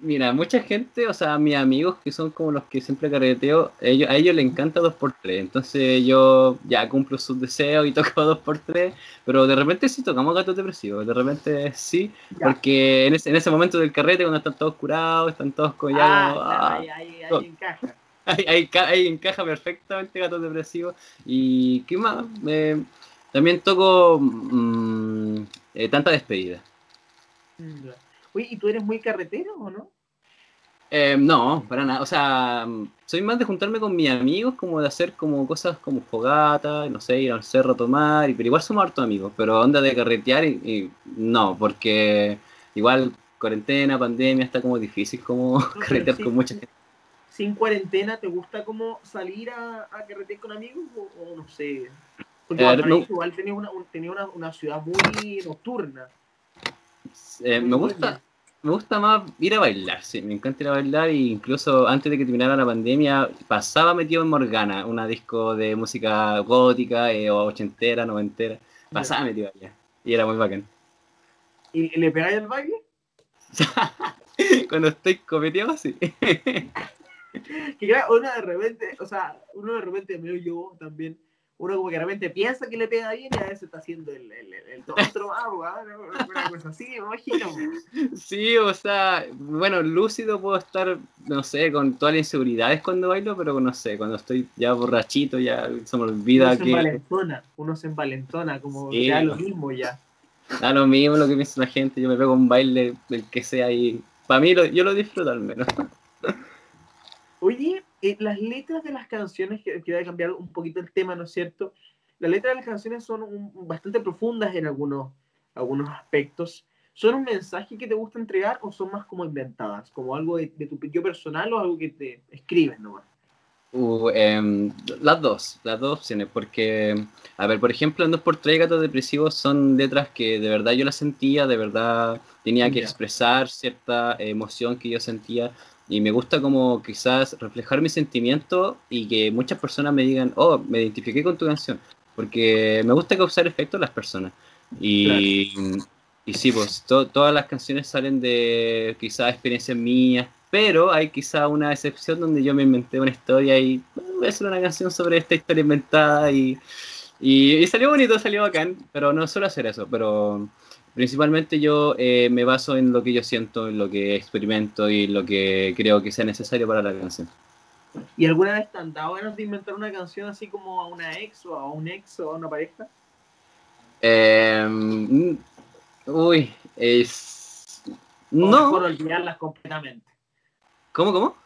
Mira, mucha gente, o sea, mis amigos que son como los que siempre carreteo, ellos, a ellos les encanta 2x3. Entonces yo ya cumplo sus deseos y toco 2x3, pero de repente sí tocamos gatos depresivos, de repente sí, Ya. porque en ese, en ese momento del carrete, cuando están todos curados, están todos ya Ah, claro, ah, ahí, ahí, ahí encaja. ahí, ahí ahí encaja perfectamente gatos depresivos. Y qué más, Eh, también toco mm, eh, tanta despedida. Mm, ya. Oye, ¿y tú eres muy carretero o no? Eh, no, para nada. O sea, soy más de juntarme con mis amigos, como de hacer como cosas como fogata, no sé, ir al cerro a tomar, pero igual somos hartos amigos, pero onda de carretear y, y no, porque igual cuarentena, pandemia, está como difícil como pero carretear sí. con mucha gente. sin cuarentena, ¿te gusta como salir a, a carretear con amigos o, o no sé? Porque Eh, no. igual tenía, una, un- tenía una, una ciudad muy nocturna. Eh, muy me buena. gusta, me gusta más ir a bailar, sí, me encanta ir a bailar, e incluso antes de que terminara la pandemia, pasaba metido en Morgana, una disco de música gótica eh, o ochentera, noventera, pasaba metido allá, y era muy bacán. ¿Y, le pegáis el baile? Cuando estoy copeteado, sí. Que claro, uno de repente, o sea, uno de repente, me yo también, uno como que de repente piensa que le pega bien y a veces está haciendo el, el, el, otro agua, una cosa así, me imagino. Sí, o sea, bueno, lúcido puedo estar, no sé, con todas las inseguridades cuando bailo, pero no sé, cuando estoy ya borrachito, ya se me Uno olvida se que envalentona, uno se envalentona, como Sí. ya lo mismo ya. da lo mismo lo que piensa la gente, yo me pego un baile, el que sea, y para mí lo- yo lo disfruto al menos. Oye, eh, las letras de las canciones, que, que voy a cambiar un poquito el tema, ¿no es cierto? Las letras de las canciones son un- bastante profundas en algunos, algunos aspectos. ¿Son un mensaje que te gusta entregar o son más como inventadas? ¿Como algo de, de tu yo personal o algo que te escribes nomás? Uh, em, las dos, las dos opciones, porque, a ver, por ejemplo, en 2x3 Gatos Depresivos son letras que de verdad yo las sentía, de verdad tenía que Ya. expresar cierta emoción que yo sentía, y me gusta como quizás reflejar mis sentimientos y que muchas personas me digan, oh, me identifiqué con tu canción, porque me gusta causar efecto a las personas. Y, y sí, pues to- todas las canciones salen de quizás experiencias mías, pero hay quizá una excepción donde yo me inventé una historia y bueno, voy a hacer una canción sobre esta historia inventada y, y, y salió bonito, salió bacán, pero no suelo hacer eso, pero principalmente yo eh, me baso en lo que yo siento, en lo que experimento y lo que creo que sea necesario para la canción. ¿Y alguna vez te han dado ganas de inventar una canción así como a una ex o a un ex o a una pareja? Eh, mm, uy, es... ¿O mejor olvidarlas completamente? ¿cómo, cómo?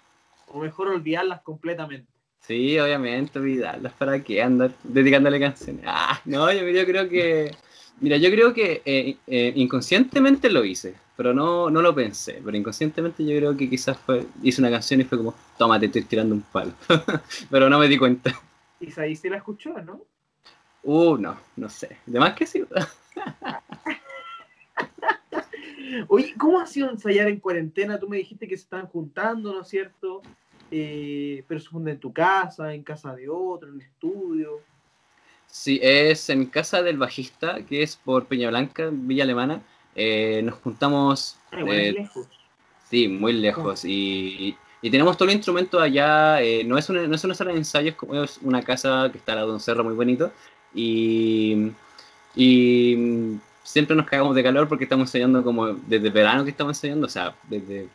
¿O mejor olvidarlas completamente? Sí, obviamente, olvidarlas, ¿para qué andar dedicándole canciones? Ah, no, yo, yo creo que, mira, yo creo que eh, eh, inconscientemente lo hice, pero no, no lo pensé, pero inconscientemente yo creo que quizás fue, hice una canción y fue como, toma, te estoy tirando un palo, pero no me di cuenta. Y ahí sí la escuchó, ¿no? Uh, no, no sé, de más que sí. Oye, ¿cómo ha sido ensayar en cuarentena? Tú me dijiste que se están juntando, ¿no es cierto? Eh, pero se juntan en tu casa, en casa de otro, en el estudio. Sí, es en casa del bajista, que es por Peña Blanca, Villa Alemana, eh, nos juntamos... Ah, igual es eh, lejos. Sí, muy lejos. Y, y tenemos todos los instrumentos allá. eh, no, es una, no es una sala de ensayos, como es una casa que está al lado de un cerro muy bonito. Y, y siempre nos cagamos de calor porque estamos ensayando como desde verano que estamos ensayando, o sea, desde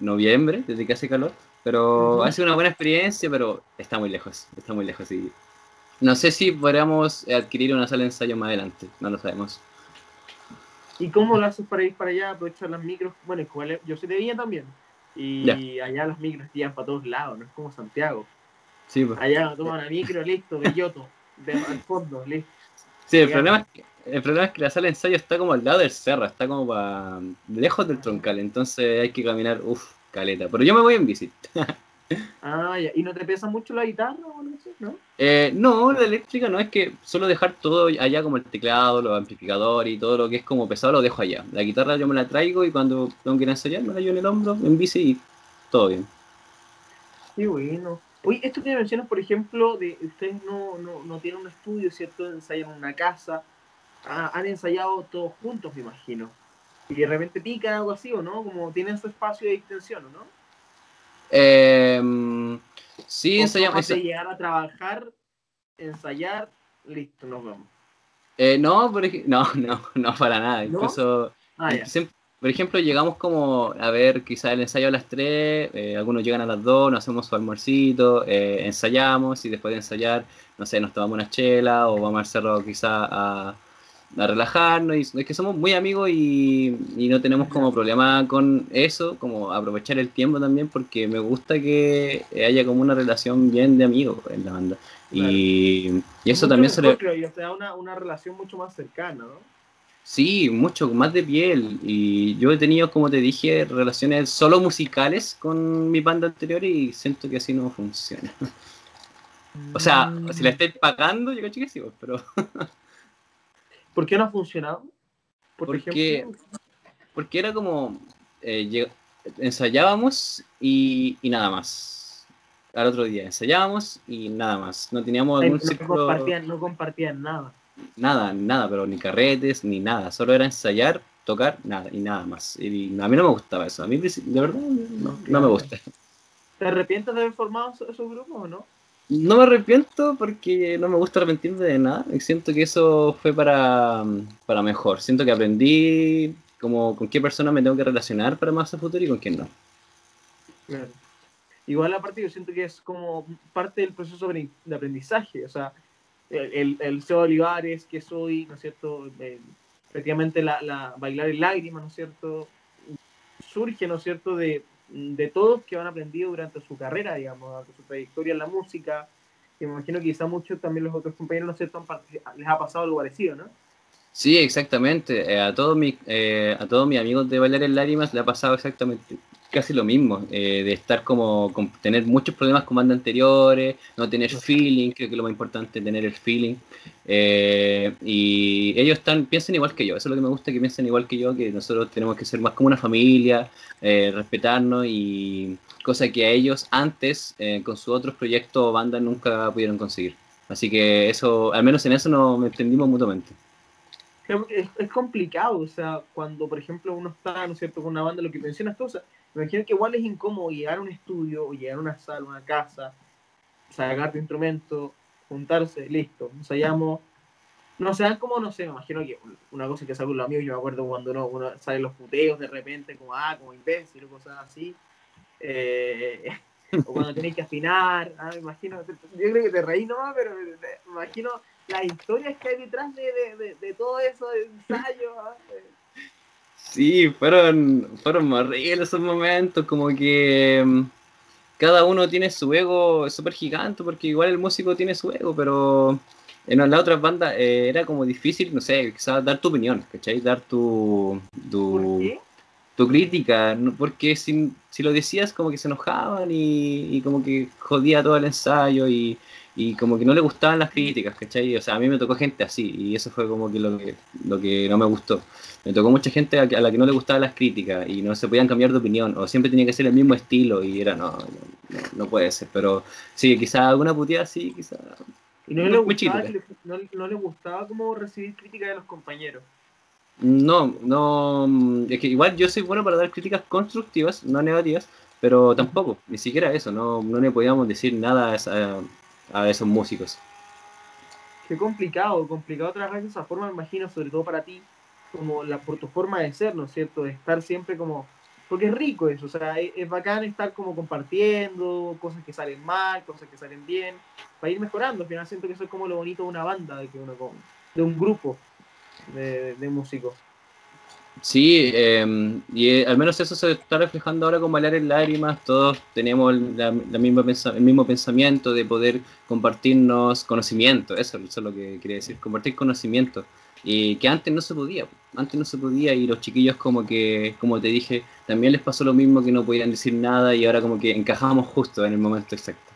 noviembre, desde que hace calor. Pero Ujú. ha sido una buena experiencia, pero está muy lejos, está muy lejos. Y no sé si podríamos adquirir una sala de ensayo más adelante, no lo sabemos. ¿Y cómo lo haces para ir para allá, aprovechar las micros? Bueno, igual yo soy de Villa también. Y Ya. allá las micros llegan para todos lados, no es como Santiago. Sí, pues. Allá toman una micro, listo, belloto, de, al fondo, listo. Sí, el problema, es que, el problema es que la sala de ensayo está como al lado del cerro, está como pa- lejos del troncal, entonces hay que caminar, uff, caleta. Pero yo me voy en bici. Ah, ya. ¿Y no te pesa mucho la guitarra o no sé, no? Eh, no, la eléctrica no es que solo dejar todo allá como el teclado, los amplificadores y todo lo que es como pesado lo dejo allá. La guitarra yo me la traigo y cuando tengo que ir a ensayar me la llevo en el hombro, en bici y todo bien. Qué bueno. Oye, esto que mencionas, por ejemplo, de ustedes no, no, no tienen un estudio, ¿cierto? Ensayan en una casa. Ah, han ensayado todos juntos, me imagino. Y de repente pican algo así, ¿o no? Como tienen su espacio de extensión, ¿o no? Eh, sí, ensayamos. de llegar a trabajar, ensayar, listo, nos vemos. Eh, no, por no, no, no para nada. ¿No? Incluso, Ah, siem- por ejemplo, llegamos como a ver quizás el ensayo a las 3, eh, algunos llegan a las 2, nos hacemos su almuercito, eh, ensayamos y después de ensayar, no sé, nos tomamos una chela o vamos al cerro quizás a, a relajarnos. Y es que somos muy amigos y, y no tenemos como problema con eso, como aprovechar el tiempo también porque me gusta que haya como una relación bien de amigos en la banda. Y, y eso Mucho también se le... creo yo, te da una, una relación mucho más cercana, ¿no? Sí, mucho más de piel. Y yo he tenido, como te dije, relaciones solo musicales con mi banda anterior y siento que así no funciona. O sea, Mm. si la estáis pagando, yo cacho que sí, pero ¿Por qué no ha funcionado? Por Porque- ejemplo, porque era como eh, ensayábamos y, y nada más. Al otro día ensayábamos y nada más. No teníamos no, algún círculo, compartían, no compartían nada. nada, nada, pero ni carretes, ni nada. Solo era ensayar, tocar, nada, y nada más. Y a mí no me gustaba eso. A mí, de verdad, no, no me gusta. ¿Te arrepientes de haber formado esos grupos o no? No me arrepiento porque no me gusta arrepentirme de nada. Siento que eso fue para, para mejor. Siento que aprendí como con qué persona me tengo que relacionar para más a futuro y con quién no. Claro. Igual aparte yo siento que es como parte del proceso de aprendizaje, o sea, el, el, Seba Olivares, que soy, ¿no es cierto? Prácticamente la, la bailar en lágrimas, ¿no es cierto? Surge, ¿no es cierto?, de, de todos que han aprendido durante su carrera, digamos, durante su trayectoria en la música, y me imagino que quizá muchos también los otros compañeros, ¿no partic- les ha pasado algo parecido, ¿no? Sí, exactamente. Eh, a todos mis eh, a todos mis amigos de bailar en lágrimas le ha pasado exactamente casi lo mismo, eh, de estar como con tener muchos problemas con bandas anteriores, no tener feeling, creo que lo más importante es tener el feeling. Eh, y ellos están piensan igual que yo, eso es lo que me gusta que piensen igual que yo, que nosotros tenemos que ser más como una familia, eh, respetarnos y cosa que a ellos antes con sus otros proyectos o bandas nunca pudieron conseguir. Así que eso, al menos en eso nos entendimos mutuamente. Es complicado, o sea, cuando por ejemplo uno está, ¿no es cierto?, con una banda, lo que mencionas tú, o sea, me imagino que igual es incómodo llegar a un estudio o llegar a una sala, una casa, sacar tu instrumento, juntarse, listo, ensayamos. No se dan como, no sé, me imagino que una cosa que saco los amigos, yo me acuerdo cuando uno, uno salen los puteos de repente, como, ah, como imbécil o cosas así. Eh, o cuando tenéis que afinar, ah, me imagino, yo creo que te reí nomás, pero me, imagino las historias que hay detrás de, de, de, todo eso, de ensayo. ah, eh. Sí, fueron, fueron horribles esos momentos, como que mm, cada uno tiene su ego súper gigante, porque igual el músico tiene su ego, pero en las otras bandas eh, era como difícil, no sé, quizás dar tu opinión, ¿cachai? Dar tu, ¿Por tu, tu crítica, porque si, si lo decías como que se enojaban y, y como que jodía todo el ensayo y, y como que no le gustaban las críticas, ¿cachai? O sea, a mí me tocó gente así y eso fue como que lo que, lo que no me gustó. Me tocó mucha gente a, la que no le gustaban las críticas y no se podían cambiar de opinión o siempre tenía que ser el mismo estilo y era, no, no, no, puede ser, pero sí, quizás alguna puteada sí, quizás... Y no, le gustaba, le- no, no le gustaba como recibir críticas de los compañeros. No, no, mm, es que igual yo soy bueno para dar críticas constructivas, no negativas, pero tampoco, ni siquiera eso, no, no le podíamos decir nada a, esa- a esos músicos. Qué complicado, complicado trabajar de esa forma, me imagino, sobre todo para ti, como la, por tu forma de ser, ¿no es cierto? De estar siempre como... Porque es rico eso, o sea, es, es bacán estar como compartiendo cosas que salen mal, cosas que salen bien, para ir mejorando. Al final siento que eso es como lo bonito de una banda, de que uno de un grupo de, de músicos. Sí, eh, y eh, al menos eso se está reflejando ahora con Bailar en Lágrimas. Todos tenemos la, misma el mismo pensamiento de poder compartirnos conocimiento. Eso, eso es lo que quería decir, compartir conocimiento. Y que antes no se podía, antes no se podía y los chiquillos como que, como te dije, también les pasó lo mismo que no podían decir nada y ahora como que encajamos justo en el momento exacto.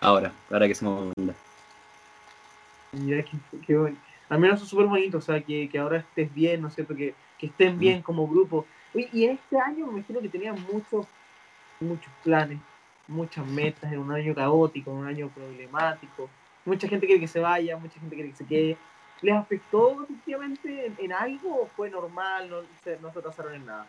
Ahora, ahora que somos banda. Mira, qué, qué bueno. Al menos es súper bonito, o sea, que, que ahora estés bien, ¿no es cierto? Que, que estén bien como grupo. Oye, y en este año me imagino que tenían muchos, muchos planes. muchas metas, en un año caótico, en un año problemático. Mucha gente quiere que se vaya, mucha gente quiere que se quede. ¿Les afectó efectivamente en, algo o fue normal, no se, no se atrasaron en nada?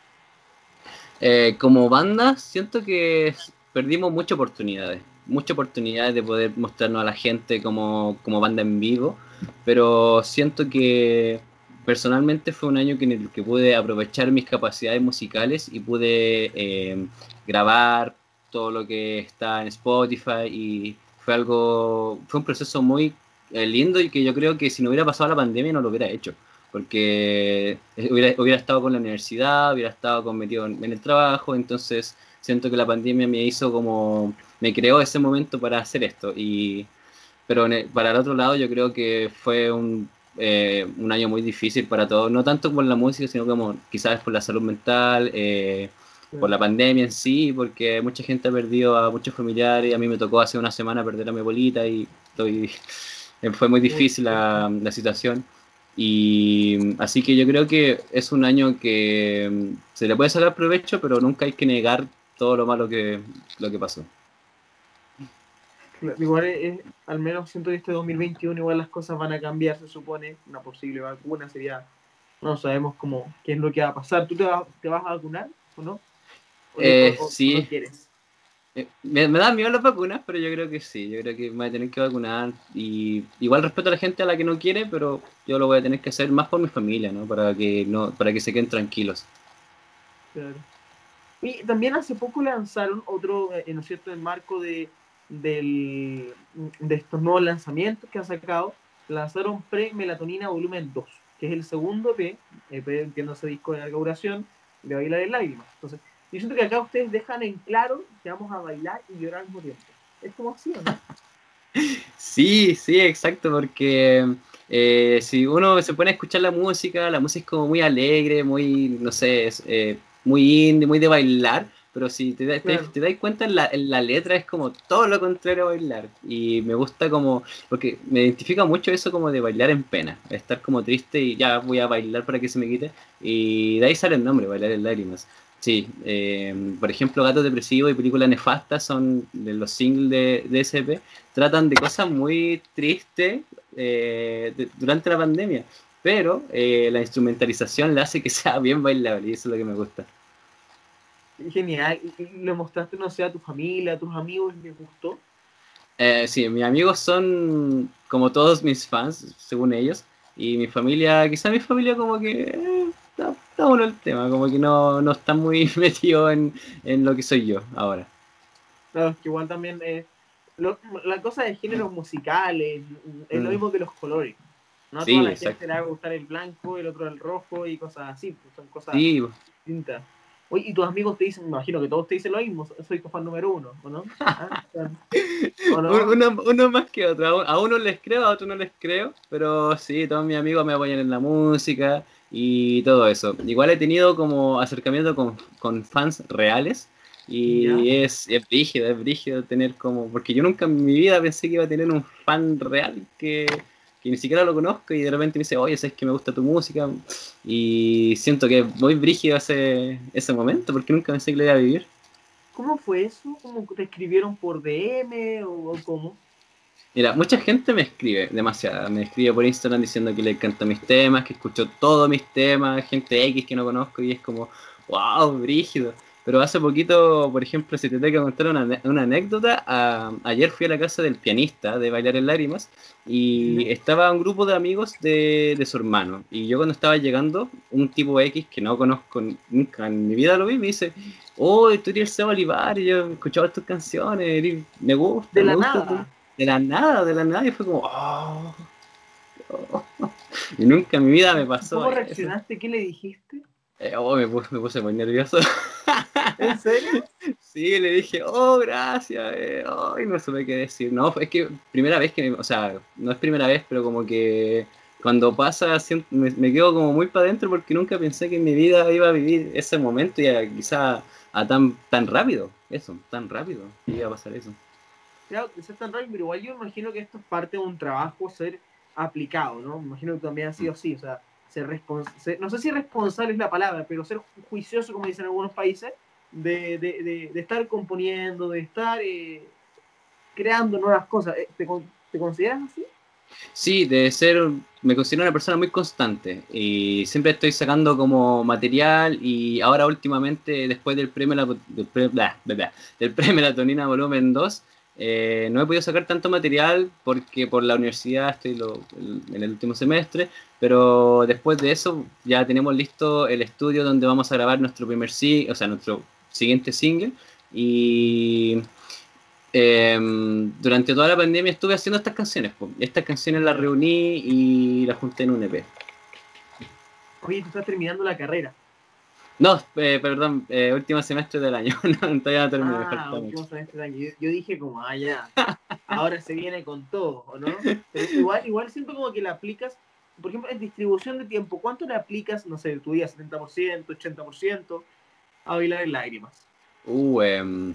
Eh, como banda, siento que perdimos muchas oportunidades, muchas oportunidades de poder mostrarnos a la gente como, como banda en vivo, pero siento que personalmente fue un año en el que pude aprovechar mis capacidades musicales y pude eh, grabar todo lo que está en Spotify y fue algo, fue un proceso muy eh, lindo y que yo creo que si no hubiera pasado la pandemia no lo hubiera hecho, porque hubiera, hubiera estado con la universidad, hubiera estado con, metido en, el trabajo, entonces siento que la pandemia me hizo como, me creó ese momento para hacer esto y pero para el otro lado yo creo que fue un eh, un año muy difícil para todos, no tanto por la música, sino como quizás por la salud mental, eh, por la pandemia en sí, porque mucha gente ha perdido a muchos familiares, a mí me tocó hace una semana perder a mi abuelita y estoy, fue muy difícil la, la situación. Y así que yo creo que es un año que mm, se le puede sacar provecho, pero nunca hay que negar todo lo malo que, lo que pasó. Igual, es, al menos siento que este 2021 igual las cosas van a cambiar, se supone. Una posible vacuna sería, no sabemos cómo, qué es lo que va a pasar. ¿Tú te, te vas a vacunar o no? eh, sí. quieres? Eh, me, me dan miedo las vacunas, pero yo creo que sí, yo creo que me voy a tener que vacunar y igual respeto a la gente a la que no quiere, pero yo lo voy a tener que hacer más por mi familia, ¿no? Para que no, para que se queden tranquilos. Claro. Y también hace poco lanzaron otro, eh, ¿no es cierto?, en marco de del, de estos nuevos lanzamientos que han sacado, lanzaron Pre-Melatonina Volumen 2, que es el segundo EP, EP entiendo ese disco de larga duración, de Bailar en Lágrimas. Entonces, yo siento que acá ustedes dejan en claro que vamos a bailar y llorar al mismo tiempo. Es como así, ¿no? Sí, sí, exacto, porque eh, si uno se pone a escuchar la música, la música es como muy alegre, muy, no sé, eh, muy indie, muy de bailar, pero si te, te, das cuenta, en la, la, letra es como todo lo contrario a bailar. Y me gusta como, porque me identifica mucho eso como de bailar en pena, estar como triste y ya voy a bailar para que se me quite. Y de ahí sale el nombre, bailar en lágrimas. Sí, eh, por ejemplo, Gato Depresivo y Película Nefasta son de los singles de, de SP, tratan de cosas muy tristes eh, durante la pandemia, pero eh, la instrumentalización le hace que sea bien bailable y eso es lo que me gusta. Genial. ¿Lo mostraste, no sé, a tu familia, a tus amigos? ¿Les gustó? Eh, sí, mis amigos son como todos mis fans, según ellos. Y mi familia, quizá mi familia como que eh, está, bueno el tema, como que no, no está muy metido en, lo que soy yo ahora. Claro, que igual también eh, la cosa de géneros musicales es lo mm. mismo que los colores. No a toda la gente le va a gustar el blanco, el otro el rojo y cosas así, pues son cosas distintas. Oye, y tus amigos te dicen, me imagino que todos te dicen lo mismo, soy tu fan número uno, ¿o no? Ah, uno, más que otro, a uno les creo, a otro no les creo, pero sí, todos mis amigos me apoyan en la música y todo eso. Igual he tenido como acercamiento con, fans reales y es, es brígido, es brígido tener como, porque yo nunca en mi vida pensé que iba a tener un fan real que que ni siquiera lo conozco y de repente me dice, oye, sabes que me gusta tu música y siento que es muy brígido ese, ese momento porque nunca pensé que lo iba a vivir. ¿Cómo fue eso? ¿Cómo te escribieron por DM o, cómo? Mira, mucha gente me escribe, demasiada. Me escribe por Instagram diciendo que le encantan mis temas, que escucho todos mis temas, gente X que no conozco y es como, wow, brígido. Pero hace poquito, por ejemplo, si te tengo que contar una, anécdota, ayer fui a la casa del pianista de Bailar en Lágrimas y estaba un grupo de amigos de, su hermano. Y yo cuando estaba llegando, un tipo X que no conozco nunca en mi vida lo vi, me dice, oh, tú eres el Seba Olivar, y yo escuchaba tus canciones, me gusta. De la nada. De la nada, de la nada, y fue como, oh, Y nunca en mi vida me pasó. ¿Cómo reaccionaste? ¿Qué le dijiste? Eh, oh, me puse, me puse muy nervioso. ¿En serio? Sí, le dije, oh, gracias. Eh, y no supe qué decir. No, es que primera vez que, o sea, no es primera vez, pero como que cuando pasa, me, quedo como muy para adentro porque nunca pensé que en mi vida iba a vivir ese momento y a, quizá a tan, tan rápido. Eso, tan rápido. Iba a pasar eso. Claro, sea tan rápido, pero igual yo imagino que esto es parte de un trabajo ser aplicado, ¿no? Me imagino que también ha sido así, o sea, ser, no sé si responsable es la palabra, pero ser juicioso, como dicen algunos países, de, de, de, estar componiendo, de estar eh, creando nuevas cosas. Eh, ¿Te, ¿Te, consideras así? Sí, de ser, me considero una persona muy constante y siempre estoy sacando como material y ahora últimamente después del premio, del, del premio Melatonina Volumen 2, eh, no he podido sacar tanto material porque por la universidad estoy en el último semestre, pero después de eso ya tenemos listo el estudio donde vamos a grabar nuestro primer single, o sea, nuestro siguiente single. Y em, durante toda la pandemia estuve haciendo estas canciones. Estas canciones las reuní y las junté en un EP. Oye, tú estás terminando la carrera. No, eh, perdón, eh, último semestre del año. no, todavía no terminé. Ah, último semestre del año. Yo, dije como, ah, ya, ahora se viene con todo, ¿o no? Pero igual, igual siento como que la aplicas, por ejemplo, en distribución de tiempo, ¿cuánto le aplicas, no sé, tu día 70%, 80% a bailar en lágrimas? Uh, eh,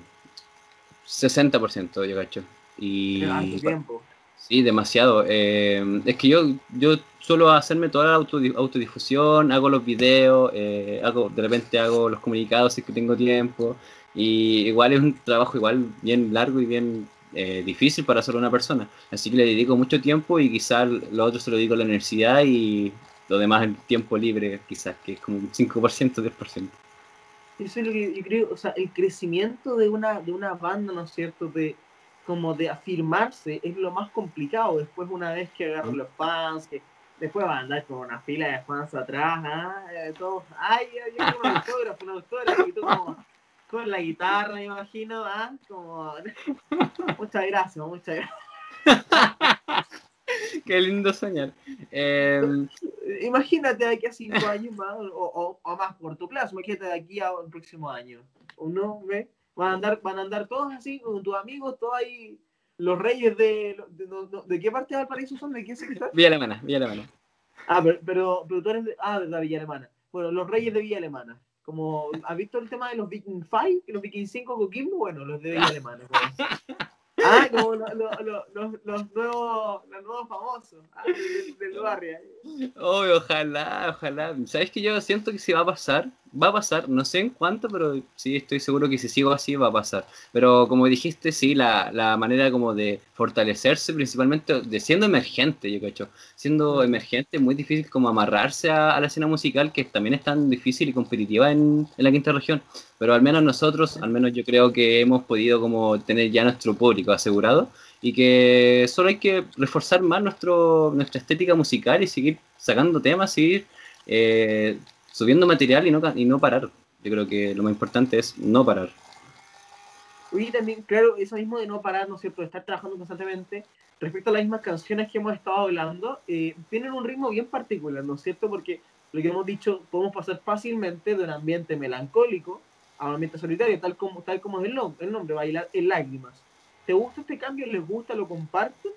60% yo cacho. Y... tiempo. Sí, demasiado. Eh, es que yo, yo suelo hacerme toda la autodifusión, hago los videos, eh, hago, de repente hago los comunicados si es que tengo tiempo. Y igual es un trabajo igual bien largo y bien eh, difícil para solo una persona. Así que le dedico mucho tiempo y quizás lo otro se lo dedico a la universidad y lo demás el tiempo libre, quizás, que es como un 5%, 10%. Eso es lo que yo creo, o sea, el crecimiento de una, de una banda, ¿no es cierto?, de como de afirmarse es lo más complicado. Después, una vez que agarran los fans, que después van a andar con una fila de fans atrás, ¿ah? Eh, todos, ay, yo quiero un autógrafo, un autógrafo, y tú como con la guitarra, me imagino, ¿ah? Como, muchas gracias, muchas gracias. Qué lindo soñar. Em, imagínate de aquí a cinco años más, o, o, más corto plazo, imagínate de aquí al próximo año. Uno ve Van a andar, van a andar todos así, con tus amigos, todos ahí, los reyes de... ¿De, qué parte de Valparaíso son? ¿De qué sector? Villa Alemana, Villa Alemana. Ah, pero, pero, tú eres de... Ah, de la Villa Alemana. Bueno, los reyes de Villa Alemana. Como, ¿has visto el tema de los Viking 5? Los Viking 5 Coquimbo, bueno, los de Villa Alemana. Ah, como los, nuevos, los nuevos famosos ah, del, barrio. ojalá, ojalá. ¿Sabes que yo siento que si va a pasar? Va a pasar, no sé en cuánto, pero sí estoy seguro que si sigo así va a pasar. Pero como dijiste, sí, la, la manera como de fortalecerse, principalmente de siendo emergente, yo cacho. Siendo emergente es muy difícil como amarrarse a, la escena musical, que también es tan difícil y competitiva en, en la quinta región pero al menos nosotros, al menos yo creo que hemos podido como tener ya nuestro público asegurado y que solo hay que reforzar más nuestro, nuestra estética musical y seguir sacando temas, seguir eh, subiendo material y no, y no parar. Yo creo que lo más importante es no parar. Y también, claro, eso mismo de no parar, ¿no es cierto?, de estar trabajando constantemente, respecto a las mismas canciones que hemos estado hablando, eh, tienen un ritmo bien particular, ¿no es cierto? Porque lo que hemos dicho, podemos pasar fácilmente de un ambiente melancólico a un ambiente solitario, tal como, tal como es el, nombre, el nombre, bailar en lágrimas. ¿Te gusta este cambio? ¿Les gusta? ¿Lo comparten?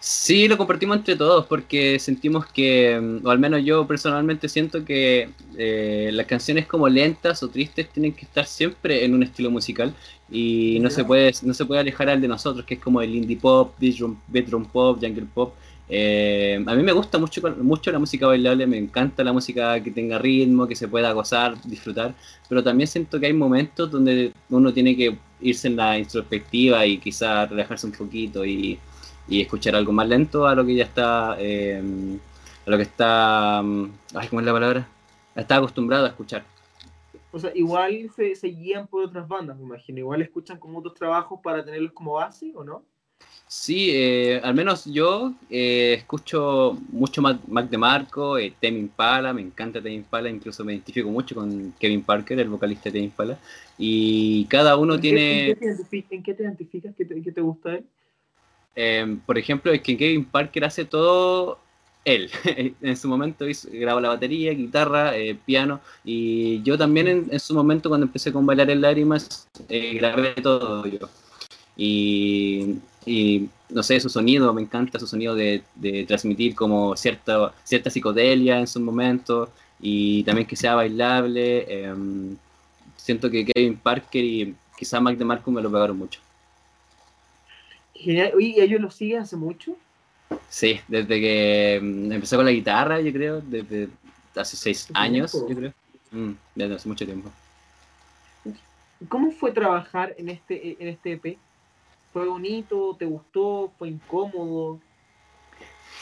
Sí, lo compartimos entre todos porque sentimos que, mm, o al menos yo personalmente siento que eh, las canciones como lentas o tristes tienen que estar siempre en un estilo musical y no se puede no se puede alejar al de nosotros que es como el indie pop, bedroom, bedroom pop, jungle pop. Eh, a mí me gusta mucho, mucho la música bailable, me encanta la música que tenga ritmo, que se pueda gozar, disfrutar, pero también siento que hay momentos donde uno tiene que irse en la introspectiva y quizás relajarse un poquito y, escuchar algo más lento a lo que ya está, eh, a lo que está, mm, ay, ¿cómo es la palabra? Está acostumbrado a escuchar. O sea, igual se, se guían por otras bandas, me imagino, igual escuchan como otros trabajos para tenerlos como base, ¿o no? Sí, eh, al menos yo eh, escucho mucho Mac, de Marco, eh, Tame Impala, me encanta Tame Impala, incluso me identifico mucho con Kevin Parker, el vocalista de Tame Impala, y cada uno tiene... ¿En qué te identificas? ¿Qué te, gusta él? Em, por ejemplo, es que Kevin Parker hace todo él. en su momento hizo, grabó la batería, guitarra, eh, piano, y yo también en, en, su momento cuando empecé con Bailar en Lágrimas, grabé todo yo. Y no sé, su sonido, me encanta su sonido de, de transmitir como cierta, cierta psicodelia en su momento y también que sea bailable. Em, siento que Kevin Parker y quizá Mac de Marco me lo pegaron mucho. Genial. ¿y ellos lo siguen hace mucho? Sí, desde que em, empecé con la guitarra, yo creo, desde hace seis años, yo creo. Mm, desde hace mucho tiempo. ¿Cómo fue trabajar en este, en este EP? ¿Fue bonito? ¿Te gustó? ¿Fue incómodo?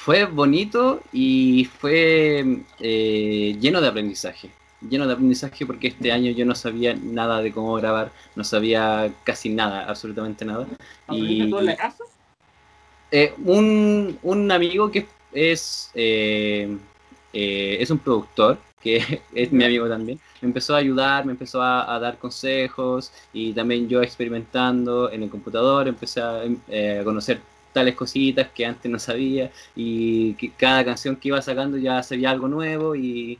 Fue bonito y fue eh, lleno de aprendizaje. Lleno de aprendizaje porque este año yo no sabía nada de cómo grabar, no sabía casi nada, absolutamente nada. y, todo en la casa? Eh, un, un, amigo que es, eh, es un productor, que es mi amigo también, me empezó a ayudar, me empezó a, dar consejos y también yo experimentando en el computador empecé a, a conocer tales cositas que antes no sabía y que cada canción que iba sacando ya sabía algo nuevo y,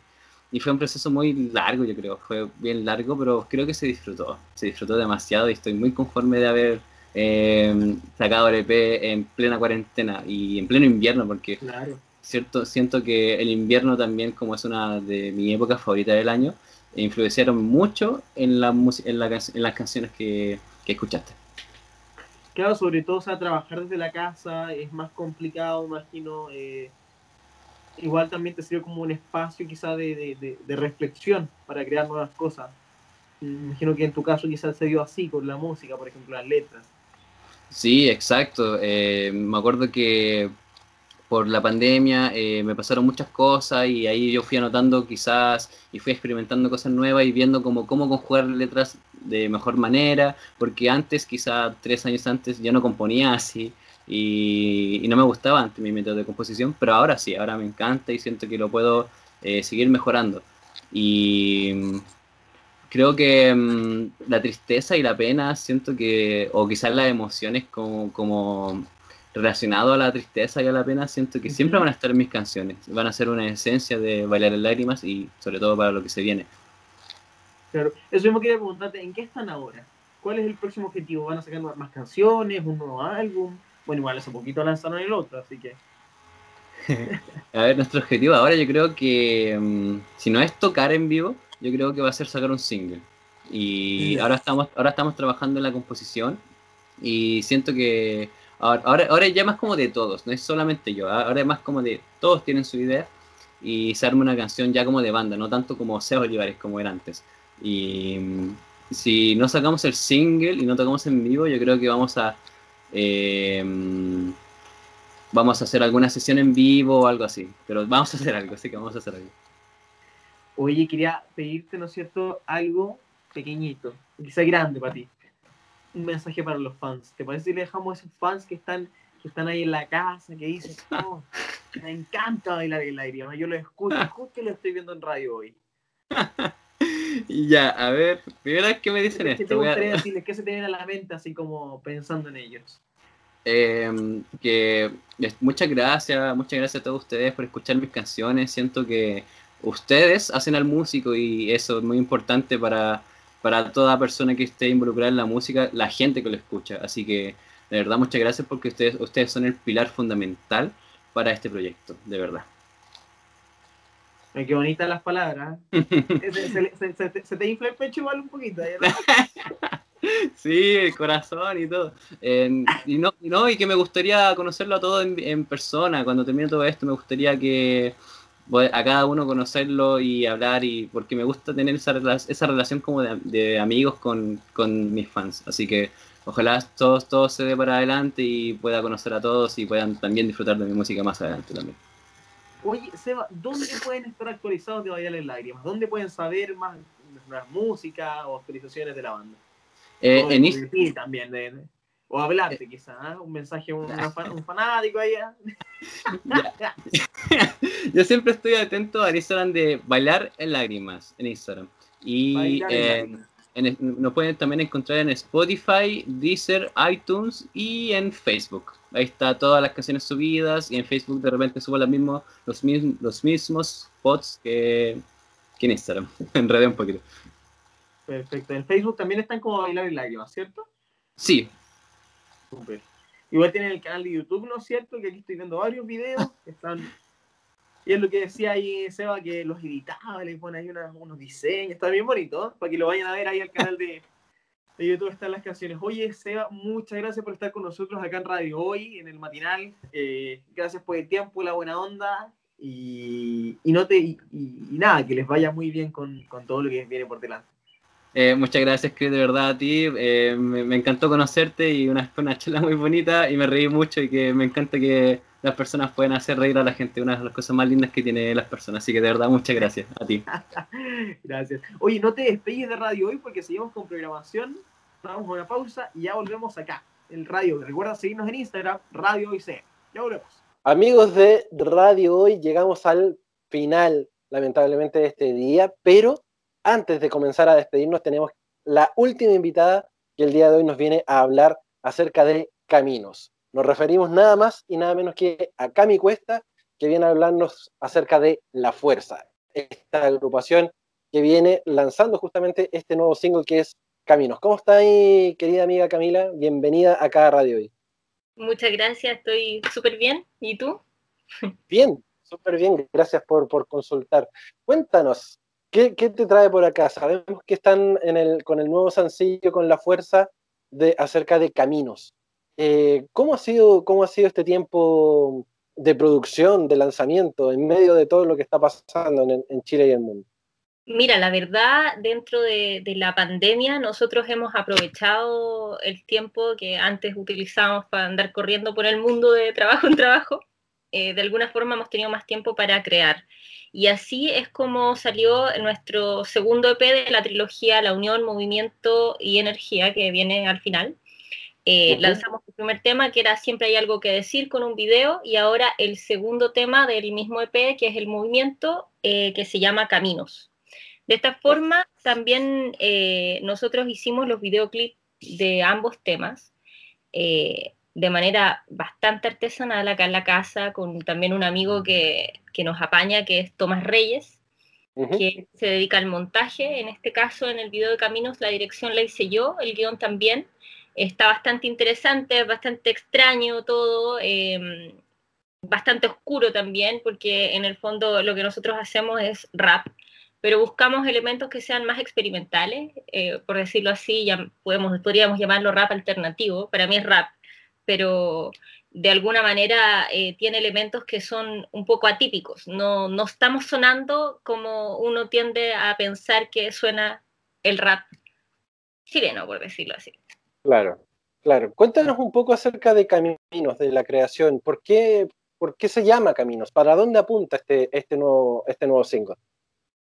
y, fue un proceso muy largo, yo creo, fue bien largo, pero creo que se disfrutó, se disfrutó demasiado y estoy muy conforme de haber eh, sacado el EP en plena cuarentena y en pleno invierno porque cierto, siento que el invierno también como es una de mis épocas favoritas del año, influenciaron mucho en, la, en, la, en las canciones que, que escuchaste. Claro, sobre todo, o sea, trabajar desde la casa es más complicado, imagino. Eh, igual también te sirve como un espacio quizá de, de, reflexión para crear nuevas cosas. Imagino que en tu caso quizás se dio así con la música, por ejemplo, las letras. Sí, exacto. Eh, me acuerdo que por la pandemia eh, me pasaron muchas cosas y ahí yo fui anotando quizás y fui experimentando cosas nuevas y viendo como cómo conjugar letras de mejor manera, porque antes, quizás tres años antes, ya no componía así y, no me gustaba antes mi método de composición, pero ahora sí, ahora me encanta y siento que lo puedo eh, seguir mejorando. Y mm, creo que mm, la tristeza y la pena, siento que, o quizás las emociones como, como relacionado a la tristeza y a la pena, siento que siempre van a estar en mis canciones. Van a ser una esencia de bailar en lágrimas y sobre todo para lo que se viene. Claro, eso mismo quería preguntarte, ¿en qué están ahora? ¿Cuál es el próximo objetivo? ¿Van a sacar más canciones, un nuevo álbum? Bueno, igual hace poquito lanzaron el otro, así que... a ver, nuestro objetivo ahora yo creo que, mm, si no es tocar en vivo, yo creo que va a ser sacar un single. Y ahora estamos, ahora estamos trabajando en la composición y siento que Ahora, ahora, ya más como de todos, no es solamente yo, ahora es más como de todos tienen su idea y se arma una canción ya como de banda, no tanto como Seba Olivares como era antes. Y mm, si no sacamos el single y no tocamos en vivo, yo creo que vamos a eh, mm, vamos a hacer alguna sesión en vivo o algo así. Pero vamos a hacer algo, así que vamos a hacer algo. Oye, quería pedirte, ¿no es cierto?, algo pequeñito, quizá grande para ti un mensaje para los fans. ¿Te parece si le dejamos a esos fans que están, que están ahí en la casa, que dicen, oh, me encanta bailar el aire? Yo lo escucho, justo lo estoy viendo en radio hoy. Ya, a ver, primera vez que me dicen esto. ¿Qué te decirles? ¿Qué se te viene a la mente así como pensando en ellos? Em, que muchas gracias, muchas gracias a todos ustedes por escuchar mis canciones. Siento que ustedes hacen al músico y eso es muy importante para para toda persona que esté involucrada en la música, la gente que lo escucha. Así que de verdad muchas gracias porque ustedes, ustedes son el pilar fundamental para este proyecto, de verdad. Ay, qué bonitas las palabras. se, te infla el pecho igual un poquito. sí, el corazón y todo. y, no, y, no, y que me gustaría conocerlo a todos en, en persona. Cuando termine todo esto, me gustaría que a cada uno conocerlo y hablar, y porque me gusta tener esa, esa relación como de, amigos con, mis fans. Así que ojalá todo, todo se dé para adelante y pueda conocer a todos y puedan también disfrutar de mi música más adelante también. Oye, Seba, ¿dónde pueden estar actualizados de Bailar en Lágrimas? ¿Dónde pueden saber más, más música o actualizaciones de la banda? Eh, en Instagram. también, de, o hablarte, quizás, ¿eh? un mensaje, un, un fanático allá. Yo siempre estoy atento al Instagram de Bailar en Lágrimas, en Instagram. Y nos pueden también encontrar en Spotify, Deezer, iTunes y en Facebook. Ahí está todas las canciones subidas y en Facebook de repente subo los mismos, los mismos, los mismos posts que, que en Instagram. Enredé un poquito. Perfecto. En Facebook también están como Bailar en Lágrimas, ¿cierto? Sí, Igual tienen el canal de YouTube, ¿no es cierto? Que aquí estoy viendo varios videos están. Y es lo que decía ahí Seba, que los editaba, le pone ahí unos diseños, está bien bonito, para que lo vayan a ver ahí al canal de, YouTube están las canciones. Oye, Seba, muchas gracias por estar con nosotros acá en Radio Hoy, en el matinal. Eh, gracias por el tiempo, la buena onda. Y, no te, y, nada, que les vaya muy bien con, con todo lo que viene por delante. Eh, muchas gracias, Chris, de verdad a ti. Eh, me, encantó conocerte y una, una charla muy bonita y me reí mucho y que me encanta que las personas puedan hacer reír a la gente, una de las cosas más lindas que tiene las personas. Así que de verdad, muchas gracias a ti. gracias. Oye, no te despegues de radio hoy porque seguimos con programación. Damos una pausa y ya volvemos acá, en radio. Recuerda seguirnos en Instagram, Radio Hoy Ya volvemos. Amigos de Radio Hoy, llegamos al final, lamentablemente, de este día, pero antes de comenzar a despedirnos, tenemos la última invitada que el día de hoy nos viene a hablar acerca de caminos. Nos referimos nada más y nada menos que a Cami Cuesta, que viene a hablarnos acerca de La Fuerza, esta agrupación que viene lanzando justamente este nuevo single que es Caminos. ¿Cómo está ahí, querida amiga Camila? Bienvenida acá a Radio Hoy. Muchas gracias, estoy súper bien. ¿Y tú? Bien, súper bien, gracias por, por consultar. Cuéntanos, ¿Qué, te trae por acá? Sabemos que están con el nuevo sencillo, con la fuerza de, acerca de caminos. Eh, ¿cómo, ha sido, ¿Cómo ha sido este tiempo de producción, de lanzamiento, en medio de todo lo que está pasando en, Chile y el mundo? Mira, la verdad, dentro de, la pandemia, nosotros hemos aprovechado el tiempo que antes utilizábamos para andar corriendo por el mundo de trabajo en trabajo. Eh, de alguna forma hemos tenido más tiempo para crear. Y así es como salió nuestro segundo EP de la trilogía La Unión, Movimiento y Energía, que viene al final. Eh, lanzamos el primer tema, que era Siempre hay algo que decir, con un video, y ahora el segundo tema del mismo EP, que es el movimiento, eh, que se llama Caminos. De esta forma, también eh, nosotros hicimos los videoclips de ambos temas de manera bastante artesanal acá en la casa, con también un amigo que, nos apaña, que es Tomás Reyes, que se dedica al montaje. En este caso, en el video de Caminos, la dirección la hice yo, el guion también. Está bastante interesante, bastante extraño todo, em, bastante oscuro también, porque en el fondo lo que nosotros hacemos es rap, pero buscamos elementos que sean más experimentales, eh, por decirlo así, ya podemos, podríamos llamarlo rap alternativo, para mí es rap, pero de alguna manera eh, tiene elementos que son un poco atípicos. No, no estamos sonando como uno tiende a pensar que suena el rap chileno, por decirlo así. Claro, claro. Cuéntanos un poco acerca de Caminos, de la creación. ¿Por qué, por qué se llama Caminos? ¿Para dónde apunta este, este, nuevo, este nuevo single?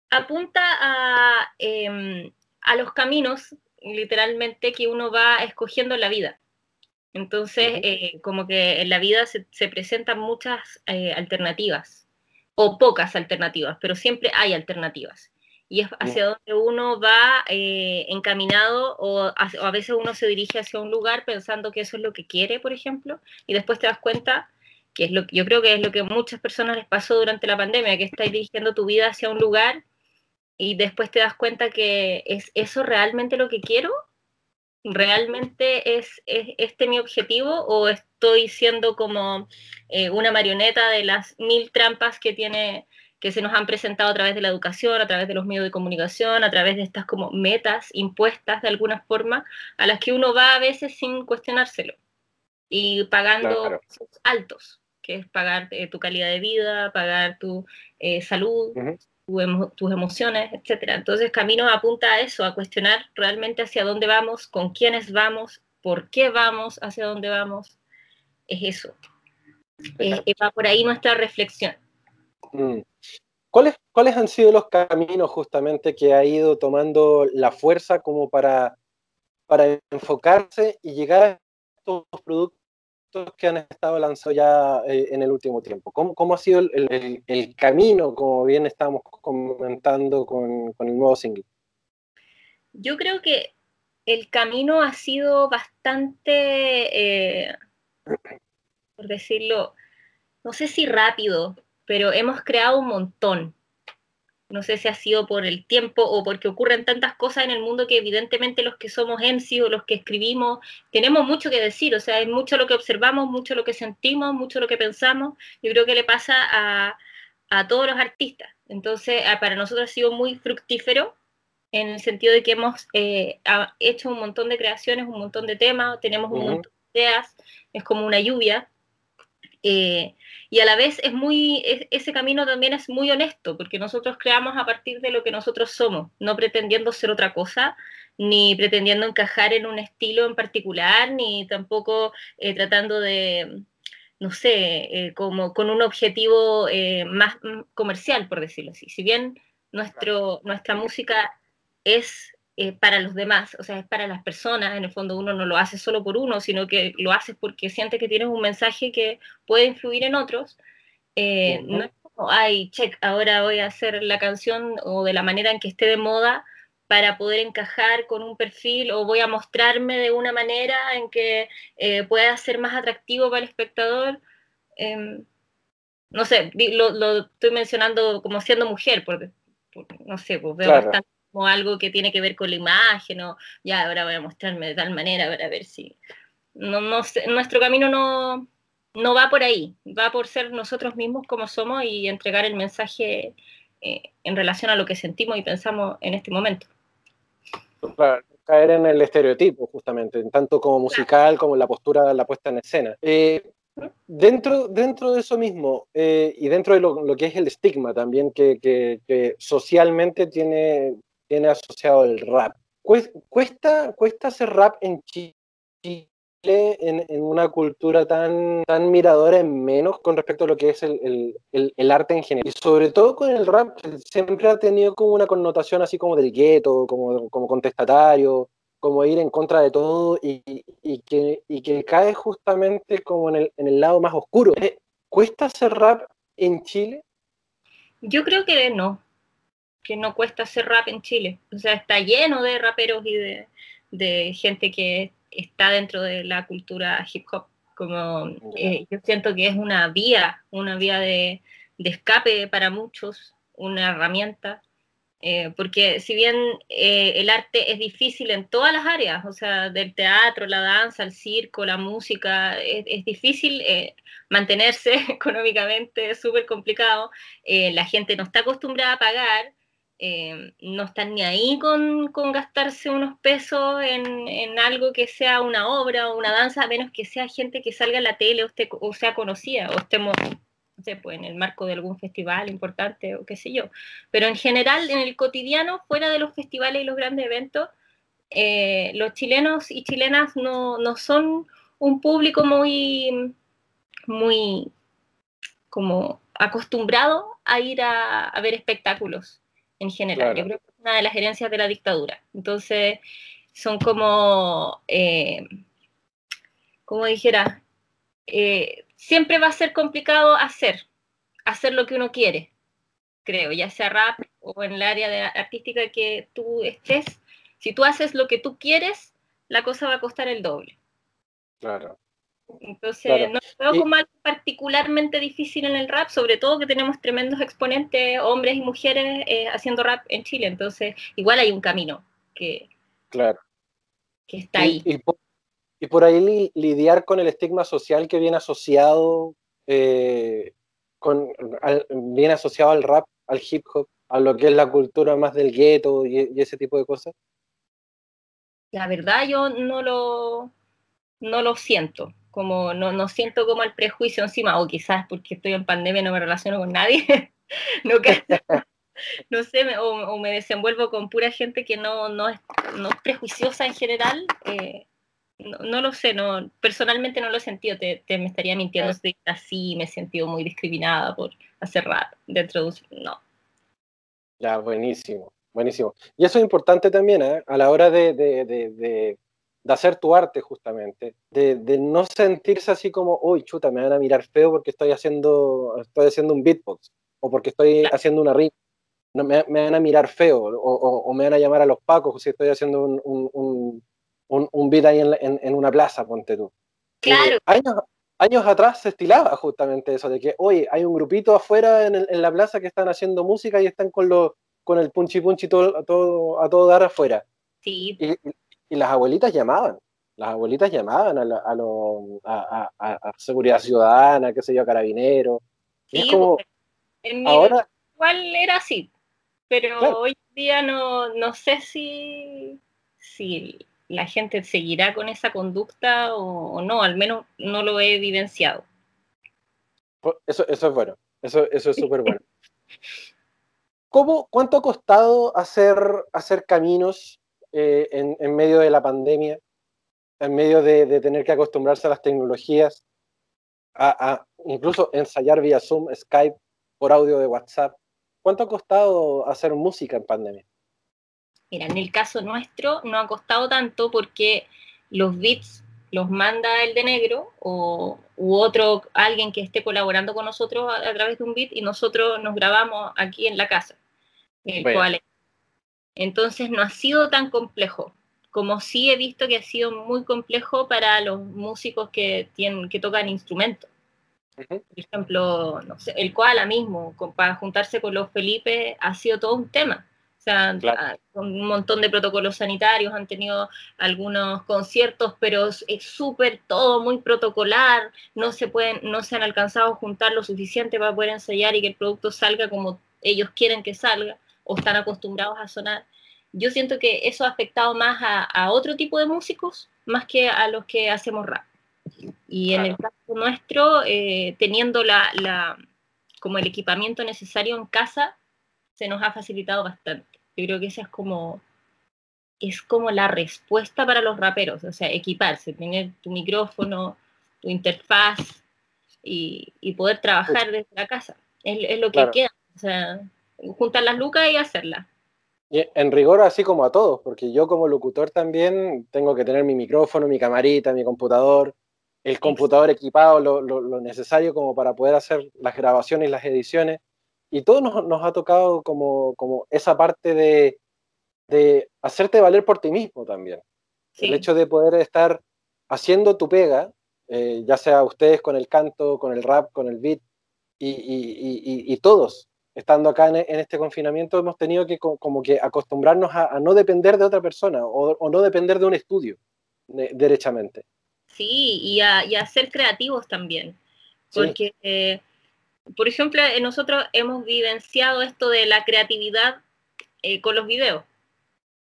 Apunta a, em, a los caminos, literalmente, que uno va escogiendo en la vida. Entonces, eh, como que en la vida se, presentan muchas eh, alternativas, o pocas alternativas, pero siempre hay alternativas. Y es hacia donde uno va eh, encaminado o a, veces uno se dirige hacia un lugar pensando que eso es lo que quiere, por ejemplo, y después te das cuenta que es lo que yo creo que es lo que a muchas personas les pasó durante la pandemia, que estás dirigiendo tu vida hacia un lugar y después te das cuenta que es eso realmente lo que quiero ¿realmente es, este mi objetivo o estoy siendo como eh, una marioneta de las mil trampas que tiene que se nos han presentado a través de la educación, a través de los medios de comunicación, a través de estas como metas impuestas de alguna forma, a las que uno va a veces sin cuestionárselo y pagando altos, que es pagar eh, tu calidad de vida, pagar tu eh, salud, tus emociones, etcétera. Entonces, Camino apunta a eso, a cuestionar realmente hacia dónde vamos, con quiénes vamos, por qué vamos, hacia dónde vamos. Es eso. va por ahí nuestra reflexión. Mm. ¿Cuáles, ¿Cuáles han sido los caminos justamente que ha ido tomando la fuerza como para, para enfocarse y llegar a estos productos que han estado lanzados ya eh, en el último tiempo? ¿Cómo, ha sido el, camino, como bien estamos comentando con, el nuevo single? Yo creo que el camino ha sido bastante, eh, por decirlo, no sé si rápido, pero hemos creado un montón. No sé si ha sido por el tiempo o porque ocurren tantas cosas en el mundo que evidentemente los que somos MC o los que escribimos tenemos mucho que decir, o sea, es mucho lo que observamos, mucho lo que sentimos, mucho lo que pensamos. Yo creo que le pasa a, todos los artistas. Entonces, para nosotros ha sido muy fructífero en el sentido de que hemos eh, hecho un montón de creaciones, un montón de temas, tenemos un montón de ideas, es como una lluvia Eh, y a la vez es muy, ese camino también es muy honesto, porque nosotros creamos a partir de lo que nosotros somos, no pretendiendo ser otra cosa, ni pretendiendo encajar en un estilo en particular, ni tampoco eh, tratando de, no sé, eh, como con un objetivo más comercial, por decirlo así. Si bien nuestro, nuestra música es eh, para los demás, o sea, es para las personas, en el fondo uno no lo hace solo por uno, sino que lo hace porque siente que tienes un mensaje que puede influir en otros. Eh, no es como, ay, check, ahora voy a hacer la canción o de la manera en que esté de moda para poder encajar con un perfil o voy a mostrarme de una manera en que eh, pueda ser más atractivo para el espectador. Em, no sé, lo, estoy mencionando como siendo mujer, porque, no sé, pues veo bastante como algo que tiene que ver con la imagen, o ya ahora voy a mostrarme de tal manera para ver si... No, no nuestro camino no, no va por ahí, va por ser nosotros mismos como somos y entregar el mensaje eh, en relación a lo que sentimos y pensamos en este momento. caer en el estereotipo, justamente, tanto como musical como la postura, la puesta en escena. Eh, dentro, dentro de eso mismo eh, y dentro de lo, que es el estigma también que, que socialmente tiene, tiene asociado el rap. Cuesta, cuesta hacer rap en Chile en, en, una cultura tan, tan miradora en menos con respecto a lo que es el, el, el, arte en general. Y sobre todo con el rap, siempre ha tenido como una connotación así como del gueto, como, como contestatario, como ir en contra de todo y, y, que, y que cae justamente como en el, en el lado más oscuro. ¿Cuesta hacer rap en Chile? Yo creo que no que no cuesta hacer rap en Chile. O sea, está lleno de raperos y de, gente que está dentro de la cultura hip hop. Como eh, yo siento que es una vía, una vía de, escape para muchos, una herramienta. Eh, porque si bien eh, el arte es difícil en todas las áreas, o sea, del teatro, la danza, el circo, la música, es, difícil mantenerse económicamente, es súper complicado, la gente no está acostumbrada a pagar, eh, no están ni ahí con, gastarse unos pesos en, algo que sea una obra o una danza, a menos que sea gente que salga a la tele o, sea conocida, o estemos, no sé, pues en el marco de algún festival importante o qué sé yo. Pero en general, en el cotidiano, fuera de los festivales y los grandes eventos, eh, los chilenos y chilenas no, son un público muy, muy como acostumbrado a ir a ver espectáculos en general. Yo creo que es una de las herencias de la dictadura. Entonces, son como, eh, como dijera, eh, siempre va a ser complicado hacer, hacer lo que uno quiere, creo, ya sea rap o en el área de artística que tú estés. Si tú haces lo que tú quieres, la cosa va a costar el doble. Claro. Entonces, no veo como algo particularmente difícil en el rap, sobre todo que tenemos tremendos exponentes, hombres y mujeres, eh, haciendo rap en Chile. Entonces, igual hay un camino que, claro. que está ahí. Y, por, ahí lidiar con el estigma social que viene asociado, eh, con, viene asociado al rap, al hip hop, a lo que es la cultura más del gueto y ese tipo de cosas. La verdad, yo no lo, no lo siento como no, no siento como el prejuicio encima, o quizás porque estoy en pandemia y no me relaciono con nadie, no, no sé, o, me desenvuelvo con pura gente que no, no, es, no es prejuiciosa en general, eh, no, lo sé, no, personalmente no lo he sentido, te, me estaría mintiendo si así, me he sentido muy discriminada por hacer rap dentro de un... No. Ya, buenísimo, buenísimo. Y eso es importante también, ¿eh? a la hora de de hacer tu arte justamente, de, no sentirse así como, uy, chuta, me van a mirar feo porque estoy haciendo, estoy haciendo un beatbox o porque estoy haciendo una rima. No, me, van a mirar feo o, me van a llamar a los pacos si estoy haciendo un, un, un, beat ahí en, una plaza, ponte tú. Claro. años, años atrás se estilaba justamente eso, de que, oye, hay un grupito afuera en, la plaza que están haciendo música y están con, los con el punchi punchi todo, todo, a todo dar afuera. Sí. Y las abuelitas llamaban, las abuelitas llamaban a, a, a, a, seguridad ciudadana, qué sé yo, a carabineros. es como, ahora... Igual era así, pero hoy día no, no sé si, si la gente seguirá con esa conducta o, no, al menos no lo he evidenciado. Eso, eso es bueno, eso, eso es súper bueno. ¿Cómo, ¿Cuánto ha costado hacer, hacer caminos eh, en, en, medio de la pandemia, en medio de, de, tener que acostumbrarse a las tecnologías, a, a incluso ensayar vía Zoom, Skype, por audio de WhatsApp? ¿Cuánto ha costado hacer música en pandemia? Mira, en el caso nuestro no ha costado tanto porque los beats los manda el de negro o u otro alguien que esté colaborando con nosotros a, a través de un beat y nosotros nos grabamos aquí en la casa. El bueno. cual, entonces no ha sido tan complejo como sí he visto que ha sido muy complejo para los músicos que tienen que tocan instrumentos. Uh -huh. Por ejemplo, no sé, el koala mismo, con, para juntarse con los Felipe, ha sido todo un tema. O sea, claro. con un montón de protocolos sanitarios, han tenido algunos conciertos, pero es súper todo muy protocolar, no se pueden, no se han alcanzado a juntar lo suficiente para poder ensayar y que el producto salga como ellos quieren que salga o están acostumbrados a sonar. Yo siento que eso ha afectado más a, a otro tipo de músicos más que a los que hacemos rap. Y claro. en el caso nuestro, eh, teniendo la, la, como el equipamiento necesario en casa, se nos ha facilitado bastante. Yo creo que esa es como, es como la respuesta para los raperos, o sea, equiparse, tener tu micrófono, tu interfaz y, y poder trabajar desde la casa. Es, es lo que claro. queda, o sea, juntar las lucas y hacerlas. Y en rigor, así como a todos, porque yo como locutor también tengo que tener mi micrófono, mi camarita, mi computador, el computador equipado, lo, lo, lo necesario como para poder hacer las grabaciones y las ediciones y todo nos, nos ha tocado como, como esa parte de, de, hacerte valer por ti mismo también. Sí. El hecho de poder estar haciendo tu pega, eh, ya sea ustedes con el canto, con el rap, con el beat, y, y, y, y todos, estando acá en, en, este confinamiento, hemos tenido que como que acostumbrarnos a, a no depender de otra persona o, o no depender de un estudio, de, derechamente. Sí, y a, y a, ser creativos también, porque... Sí. Eh, por ejemplo, eh, nosotros hemos vivenciado esto de la creatividad eh, con los videos,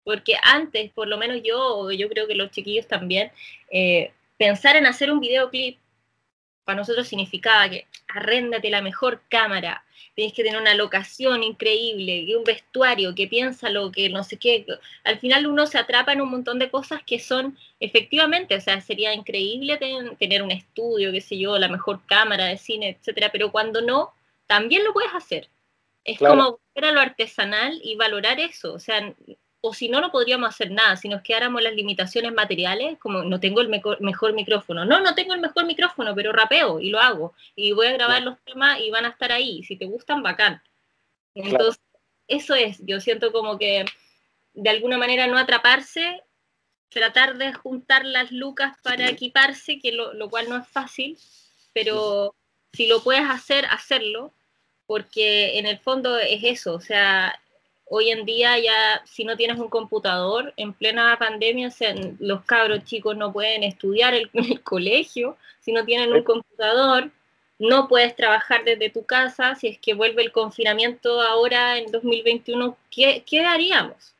porque antes, por lo menos yo, o yo creo que los chiquillos también, eh, pensar en hacer un videoclip para nosotros significaba que arréndate la mejor cámara, tienes que tener una locación increíble, que un vestuario, que piensa lo que no sé qué. Al final uno se atrapa en un montón de cosas que son efectivamente, o sea, sería increíble ten, tener un estudio, qué sé yo, la mejor cámara de cine, etcétera, pero cuando no, también lo puedes hacer. Es claro. como volver a lo artesanal y valorar eso, o sea, o si no, no podríamos hacer nada, si nos quedáramos las limitaciones materiales, como no tengo el mejor, mejor, micrófono. No, no tengo el mejor micrófono, pero rapeo y lo hago. Y voy a grabar los temas y van a estar ahí. Si te gustan, bacán. Entonces, claro. eso es, yo siento como que de alguna manera no atraparse, tratar de juntar las lucas para equiparse, que lo, lo cual no es fácil, pero si lo puedes hacer, hacerlo, porque en el fondo es eso, o sea, hoy en día ya si no tienes un computador en plena pandemia, o sea, los cabros chicos no pueden estudiar en el, el, colegio, si no tienen un computador, no puedes trabajar desde tu casa, si es que vuelve el confinamiento ahora en 2021, ¿qué, qué haríamos?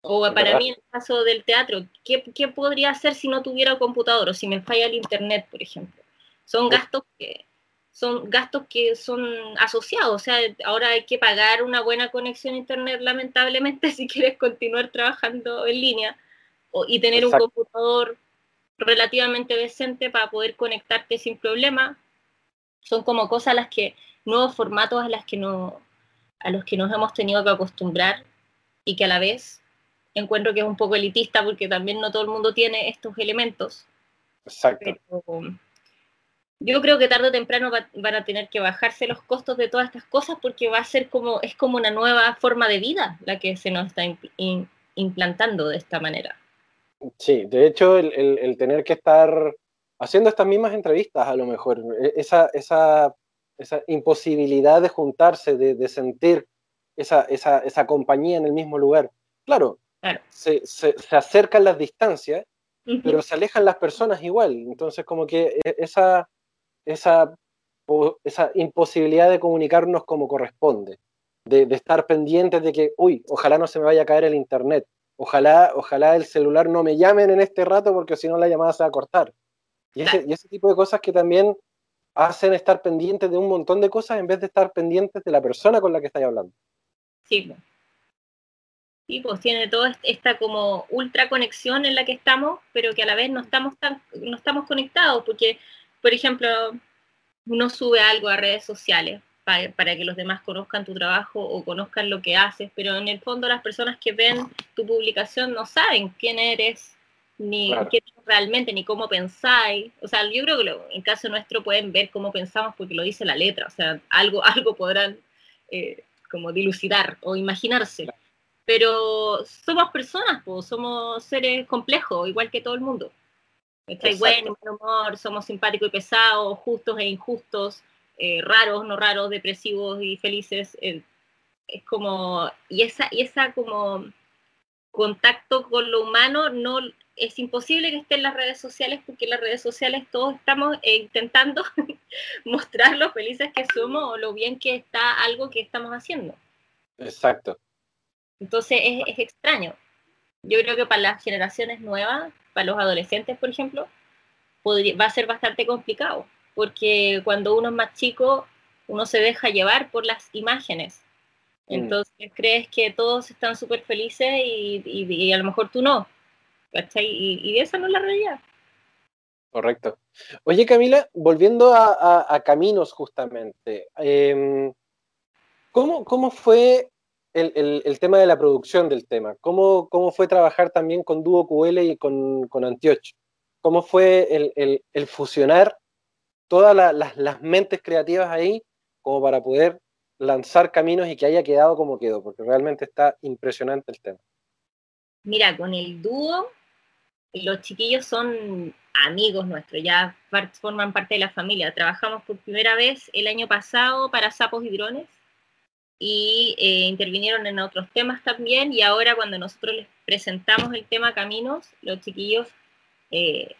O para ¿verdad? mí, en el caso del teatro, ¿qué, ¿qué, podría hacer si no tuviera computador o si me falla el internet, por ejemplo? Son gastos que, son gastos que son asociados, o sea, ahora hay que pagar una buena conexión a internet, lamentablemente, si quieres continuar trabajando en línea o, y tener Exacto. un computador relativamente decente para poder conectarte sin problema. Son como cosas a las que, nuevos formatos a las que no, a los que nos hemos tenido que acostumbrar y que a la vez encuentro que es un poco elitista porque también no todo el mundo tiene estos elementos. Exacto. Pero, yo creo que tarde o temprano va, van a tener que bajarse los costos de todas estas cosas porque va a ser como, es como una nueva forma de vida la que se nos está in, implantando de esta manera. Sí, de hecho el, el, el, tener que estar haciendo estas mismas entrevistas a lo mejor, e, esa, esa, esa imposibilidad de juntarse, de, de sentir esa, esa, esa, compañía en el mismo lugar. Claro, claro. Se, se, se, acercan las distancias, uh -huh. pero se alejan las personas igual. Entonces como que e, esa esa, esa imposibilidad de comunicarnos como corresponde, de, estar pendientes de que, uy, ojalá no se me vaya a caer el internet, ojalá, ojalá el celular no me llamen en este rato porque si no la llamada se va a cortar. Y ese, y ese tipo de cosas que también hacen estar pendientes de un montón de cosas en vez de estar pendientes de la persona con la que estáis hablando. Sí, Sí, pues tiene toda esta como ultra conexión en la que estamos, pero que a la vez no estamos tan, no estamos conectados, porque, por ejemplo, uno sube algo a redes sociales para, para, que los demás conozcan tu trabajo o conozcan lo que haces, pero en el fondo las personas que ven tu publicación no saben quién eres, ni claro. qué realmente, ni cómo pensáis. O sea, yo creo que lo, en caso nuestro pueden ver cómo pensamos porque lo dice la letra, o sea, algo, algo podrán eh, como dilucidar o imaginarse. Claro pero somos personas, pues, somos seres complejos, igual que todo el mundo. Estáis bueno, buen humor, somos simpáticos y pesados, justos e injustos, eh, raros, no raros, depresivos y felices. Eh, es como, y esa, y esa como contacto con lo humano no es imposible que esté en las redes sociales porque en las redes sociales todos estamos eh, intentando mostrar lo felices que somos o lo bien que está algo que estamos haciendo. Exacto. Entonces es, es, extraño. Yo creo que para las generaciones nuevas, para los adolescentes, por ejemplo, podría, va a ser bastante complicado, porque cuando uno es más chico, uno se deja llevar por las imágenes. Entonces mm. crees que todos están súper felices y, y, y, a lo mejor tú no. ¿Cachai? Y, y esa no es la realidad. Correcto. Oye, Camila, volviendo a, a, a Caminos justamente, eh, ¿cómo, ¿cómo fue el, el, el, tema de la producción del tema? ¿Cómo, cómo fue trabajar también con Dúo QL y con, con Antioch? ¿Cómo fue el, el fusionar todas la, las, las mentes creativas ahí como para poder lanzar caminos y que haya quedado como quedó? Porque realmente está impresionante el tema. Mira, con el dúo, los chiquillos son amigos nuestros, ya forman parte de la familia. Trabajamos por primera vez el año pasado para Sapos y Drones y eh, intervinieron en otros temas también y ahora cuando nosotros les presentamos el tema Caminos, los chiquillos eh,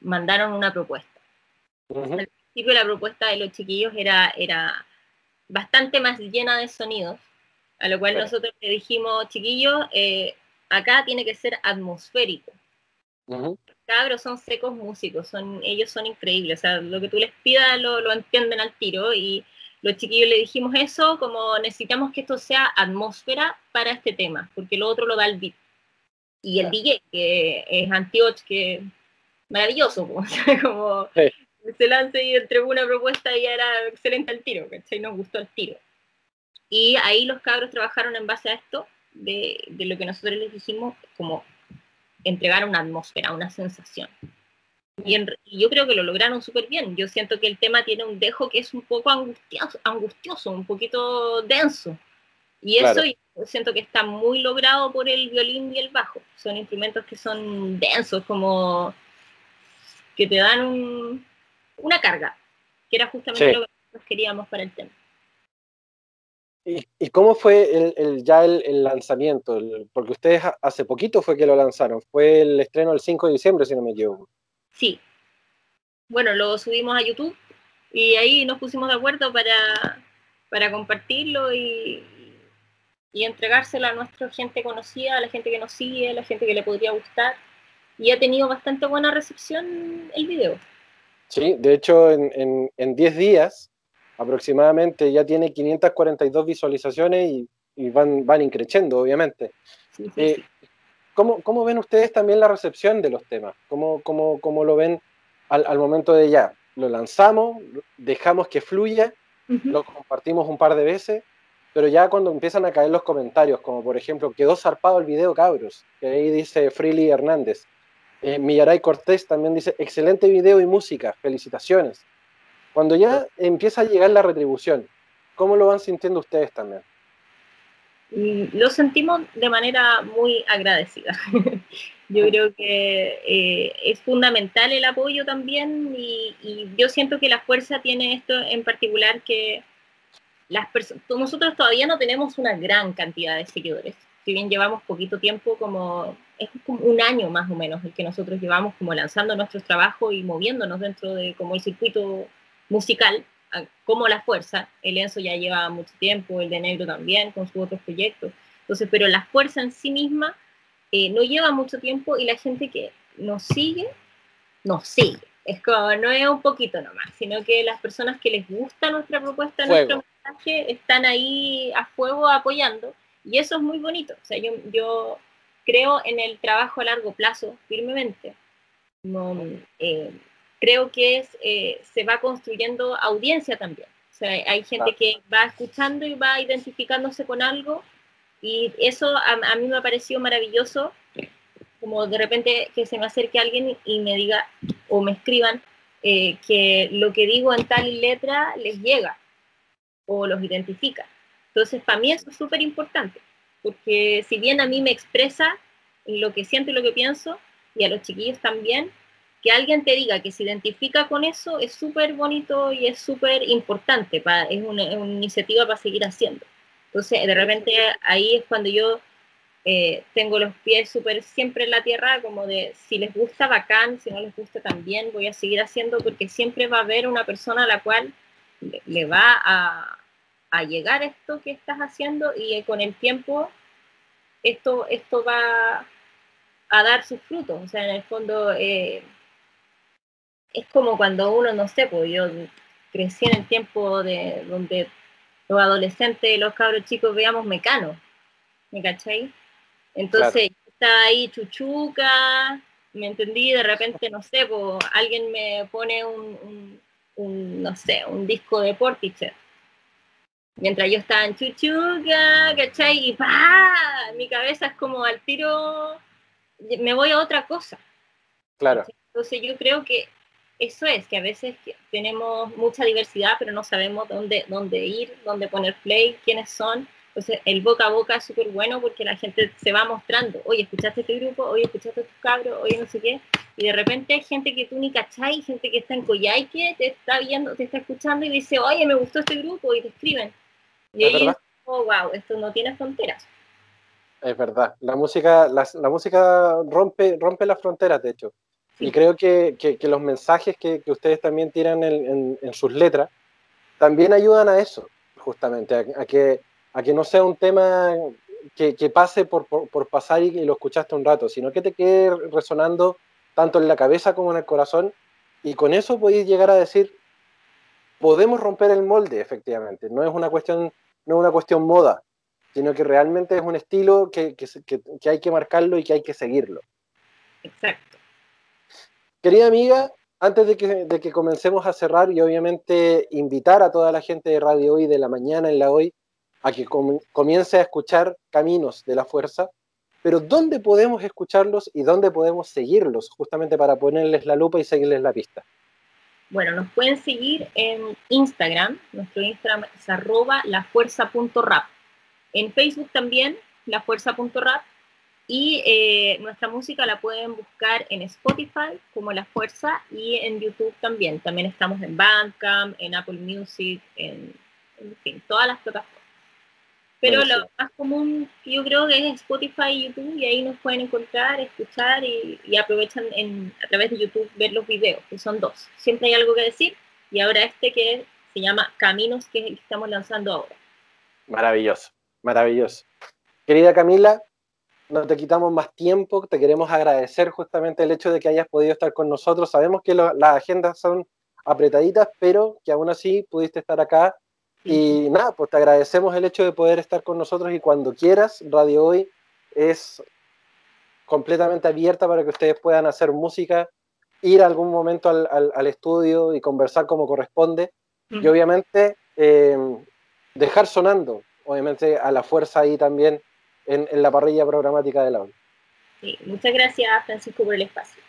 mandaron una propuesta. Uh -huh. Al principio la propuesta de los chiquillos era, era bastante más llena de sonidos, a lo cual nosotros le dijimos, chiquillos, eh, acá tiene que ser atmosférico. Uh -huh. Cabros son secos músicos, son, ellos son increíbles, o sea, lo que tú les pidas lo, lo entienden al tiro y los chiquillos le dijimos eso, como necesitamos que esto sea atmósfera para este tema, porque lo otro lo da el beat. Y el yeah. DJ, que es Antioch, que maravilloso, pues, como sí. se lanza y entregó una propuesta y era excelente al tiro, ¿cachai? Nos gustó el tiro. Y ahí los cabros trabajaron en base a esto, de, de lo que nosotros les dijimos, como entregar una atmósfera, una sensación. Y, yo creo que lo lograron súper bien. Yo siento que el tema tiene un dejo que es un poco angustioso, angustioso un poquito denso. Y claro. eso yo siento que está muy logrado por el violín y el bajo. Son instrumentos que son densos, como que te dan un, una carga, que era justamente sí. lo que nosotros queríamos para el tema. ¿Y, y cómo fue el, el ya el, el lanzamiento? porque ustedes hace poquito fue que lo lanzaron. Fue el estreno el 5 de diciembre, si no me equivoco. Sí. Bueno, lo subimos a YouTube y ahí nos pusimos de acuerdo para, para compartirlo y, y entregárselo a nuestra gente conocida, a la gente que nos sigue, a la gente que le podría gustar. Y ha tenido bastante buena recepción el video. Sí, de hecho en 10 días aproximadamente ya tiene 542 visualizaciones y, y van, van increciendo, obviamente. Sí, sí, eh, sí. ¿Cómo, ¿Cómo, ven ustedes también la recepción de los temas? ¿Cómo, cómo, cómo lo ven al, al, momento de ya? Lo lanzamos, dejamos que fluya, uh -huh. lo compartimos un par de veces, pero ya cuando empiezan a caer los comentarios, como por ejemplo, quedó zarpado el video, cabros, que ahí dice Freely Hernández. Eh, Millaray Cortés también dice, excelente video y música, felicitaciones. Cuando ya empieza a llegar la retribución, ¿cómo lo van sintiendo ustedes también? Lo sentimos de manera muy agradecida. yo creo que eh, es fundamental el apoyo también y, y, yo siento que la fuerza tiene esto en particular que las nosotros todavía no tenemos una gran cantidad de seguidores. Si bien llevamos poquito tiempo, como es como un año más o menos el que nosotros llevamos como lanzando nuestros trabajos y moviéndonos dentro de como el circuito musical, como la fuerza, el Enzo ya lleva mucho tiempo, el de Negro también, con sus otros proyectos. Entonces, pero la fuerza en sí misma eh, no lleva mucho tiempo y la gente que nos sigue, nos sigue. Es como, no es un poquito nomás, sino que las personas que les gusta nuestra propuesta, nuestro mensaje, están ahí a fuego apoyando. Y eso es muy bonito. O sea, yo, yo creo en el trabajo a largo plazo firmemente. Eh, creo que es, eh, se va construyendo audiencia también. O sea, hay gente que va escuchando y va identificándose con algo y eso a, mí me ha parecido maravilloso, como de repente que se me acerque alguien y me diga o me escriban eh, que lo que digo en tal letra les llega o los identifica. Entonces, para mí eso es súper importante, porque si bien a mí me expresa lo que siento y lo que pienso, y a los chiquillos también, que alguien te diga que se identifica con eso es súper bonito y es súper importante, es una, iniciativa para seguir haciendo. Entonces, de repente ahí es cuando yo eh, tengo los pies súper siempre en la tierra, como de si les gusta, bacán, si no les gusta también, voy a seguir haciendo porque siempre va a haber una persona a la cual le, va a, a, llegar esto que estás haciendo y con el tiempo esto, esto va a dar sus frutos. O sea, en el fondo eh, es como cuando uno, no sé, pues yo crecí en el tiempo de donde los adolescentes y los cabros chicos veíamos mecano, ¿me cachai? Entonces está ahí chuchuca, me entendí, de repente, no sé, pues alguien me pone un, no sé, un disco de Portishead. Mientras yo estaba en chuchuca, ¿cachai? Y ¡pah! Mi cabeza es como al tiro, me voy a otra cosa. Claro. Entonces yo creo que eso es, que a veces tenemos mucha diversidad, pero no sabemos dónde, dónde ir, dónde poner play, quiénes son. Entonces, el boca a boca es súper bueno porque la gente se va mostrando, oye, escuchaste este grupo, oye, escuchaste a tus cabros, oye, no sé qué. Y de repente hay gente que tú ni cachai, gente que está en Coyhaique, te está viendo, te está escuchando y dice, oye, me gustó este grupo, y te escriben. Y ahí, oh, wow, esto no tiene fronteras. Es verdad, la música, la, la música rompe, rompe las fronteras, de hecho. Y creo que, que, los mensajes que, que, ustedes también tiran en, en, sus letras también ayudan a eso, justamente, a, que, a que no sea un tema que, pase por, por, pasar y, lo escuchaste un rato, sino que te quede resonando tanto en la cabeza como en el corazón. Y con eso podéis llegar a decir, podemos romper el molde, efectivamente. No es una cuestión, no es una cuestión moda, sino que realmente es un estilo que, que hay que marcarlo y que hay que seguirlo. Exacto. Querida amiga, antes de que, comencemos a cerrar y obviamente invitar a toda la gente de Radio Hoy de la mañana en la Hoy a que comience a escuchar Caminos de la Fuerza, pero ¿dónde podemos escucharlos y dónde podemos seguirlos justamente para ponerles la lupa y seguirles la pista? Bueno, nos pueden seguir en Instagram, nuestro Instagram es lafuerza.rap. En Facebook también, lafuerza.rap y eh, nuestra música la pueden buscar en Spotify como La Fuerza y en YouTube también. También estamos en Bandcamp, en Apple Music, en, en fin, todas las plataformas. Pero lo más común yo creo que es Spotify y YouTube y ahí nos pueden encontrar, escuchar y, aprovechan en, a través de YouTube ver los videos, que son dos. Siempre hay algo que decir y ahora este que se llama Caminos, que es el que estamos lanzando ahora. Maravilloso, maravilloso. Querida Camila, no te quitamos más tiempo, te queremos agradecer justamente el hecho de que hayas podido estar con nosotros. Sabemos que las agendas son apretaditas, pero que aún así pudiste estar acá. Y nada, pues te agradecemos el hecho de poder estar con nosotros y cuando quieras, Radio Hoy es completamente abierta para que ustedes puedan hacer música, ir algún momento al, estudio y conversar como corresponde. Y obviamente eh, dejar sonando, obviamente a la fuerza ahí también en, la parrilla programática de la ONU. Sí, muchas gracias, Francisco, por el espacio.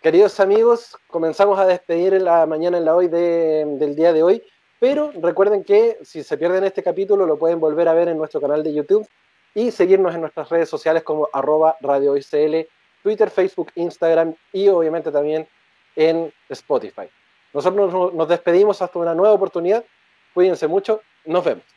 Queridos amigos, comenzamos a despedir en la mañana en la hoy del día de hoy, pero recuerden que si se pierden este capítulo lo pueden volver a ver en nuestro canal de YouTube y seguirnos en nuestras redes sociales como arroba Radio Twitter, Facebook, Instagram y obviamente también en Spotify. Nosotros nos despedimos hasta una nueva oportunidad. Cuídense mucho. Nos vemos.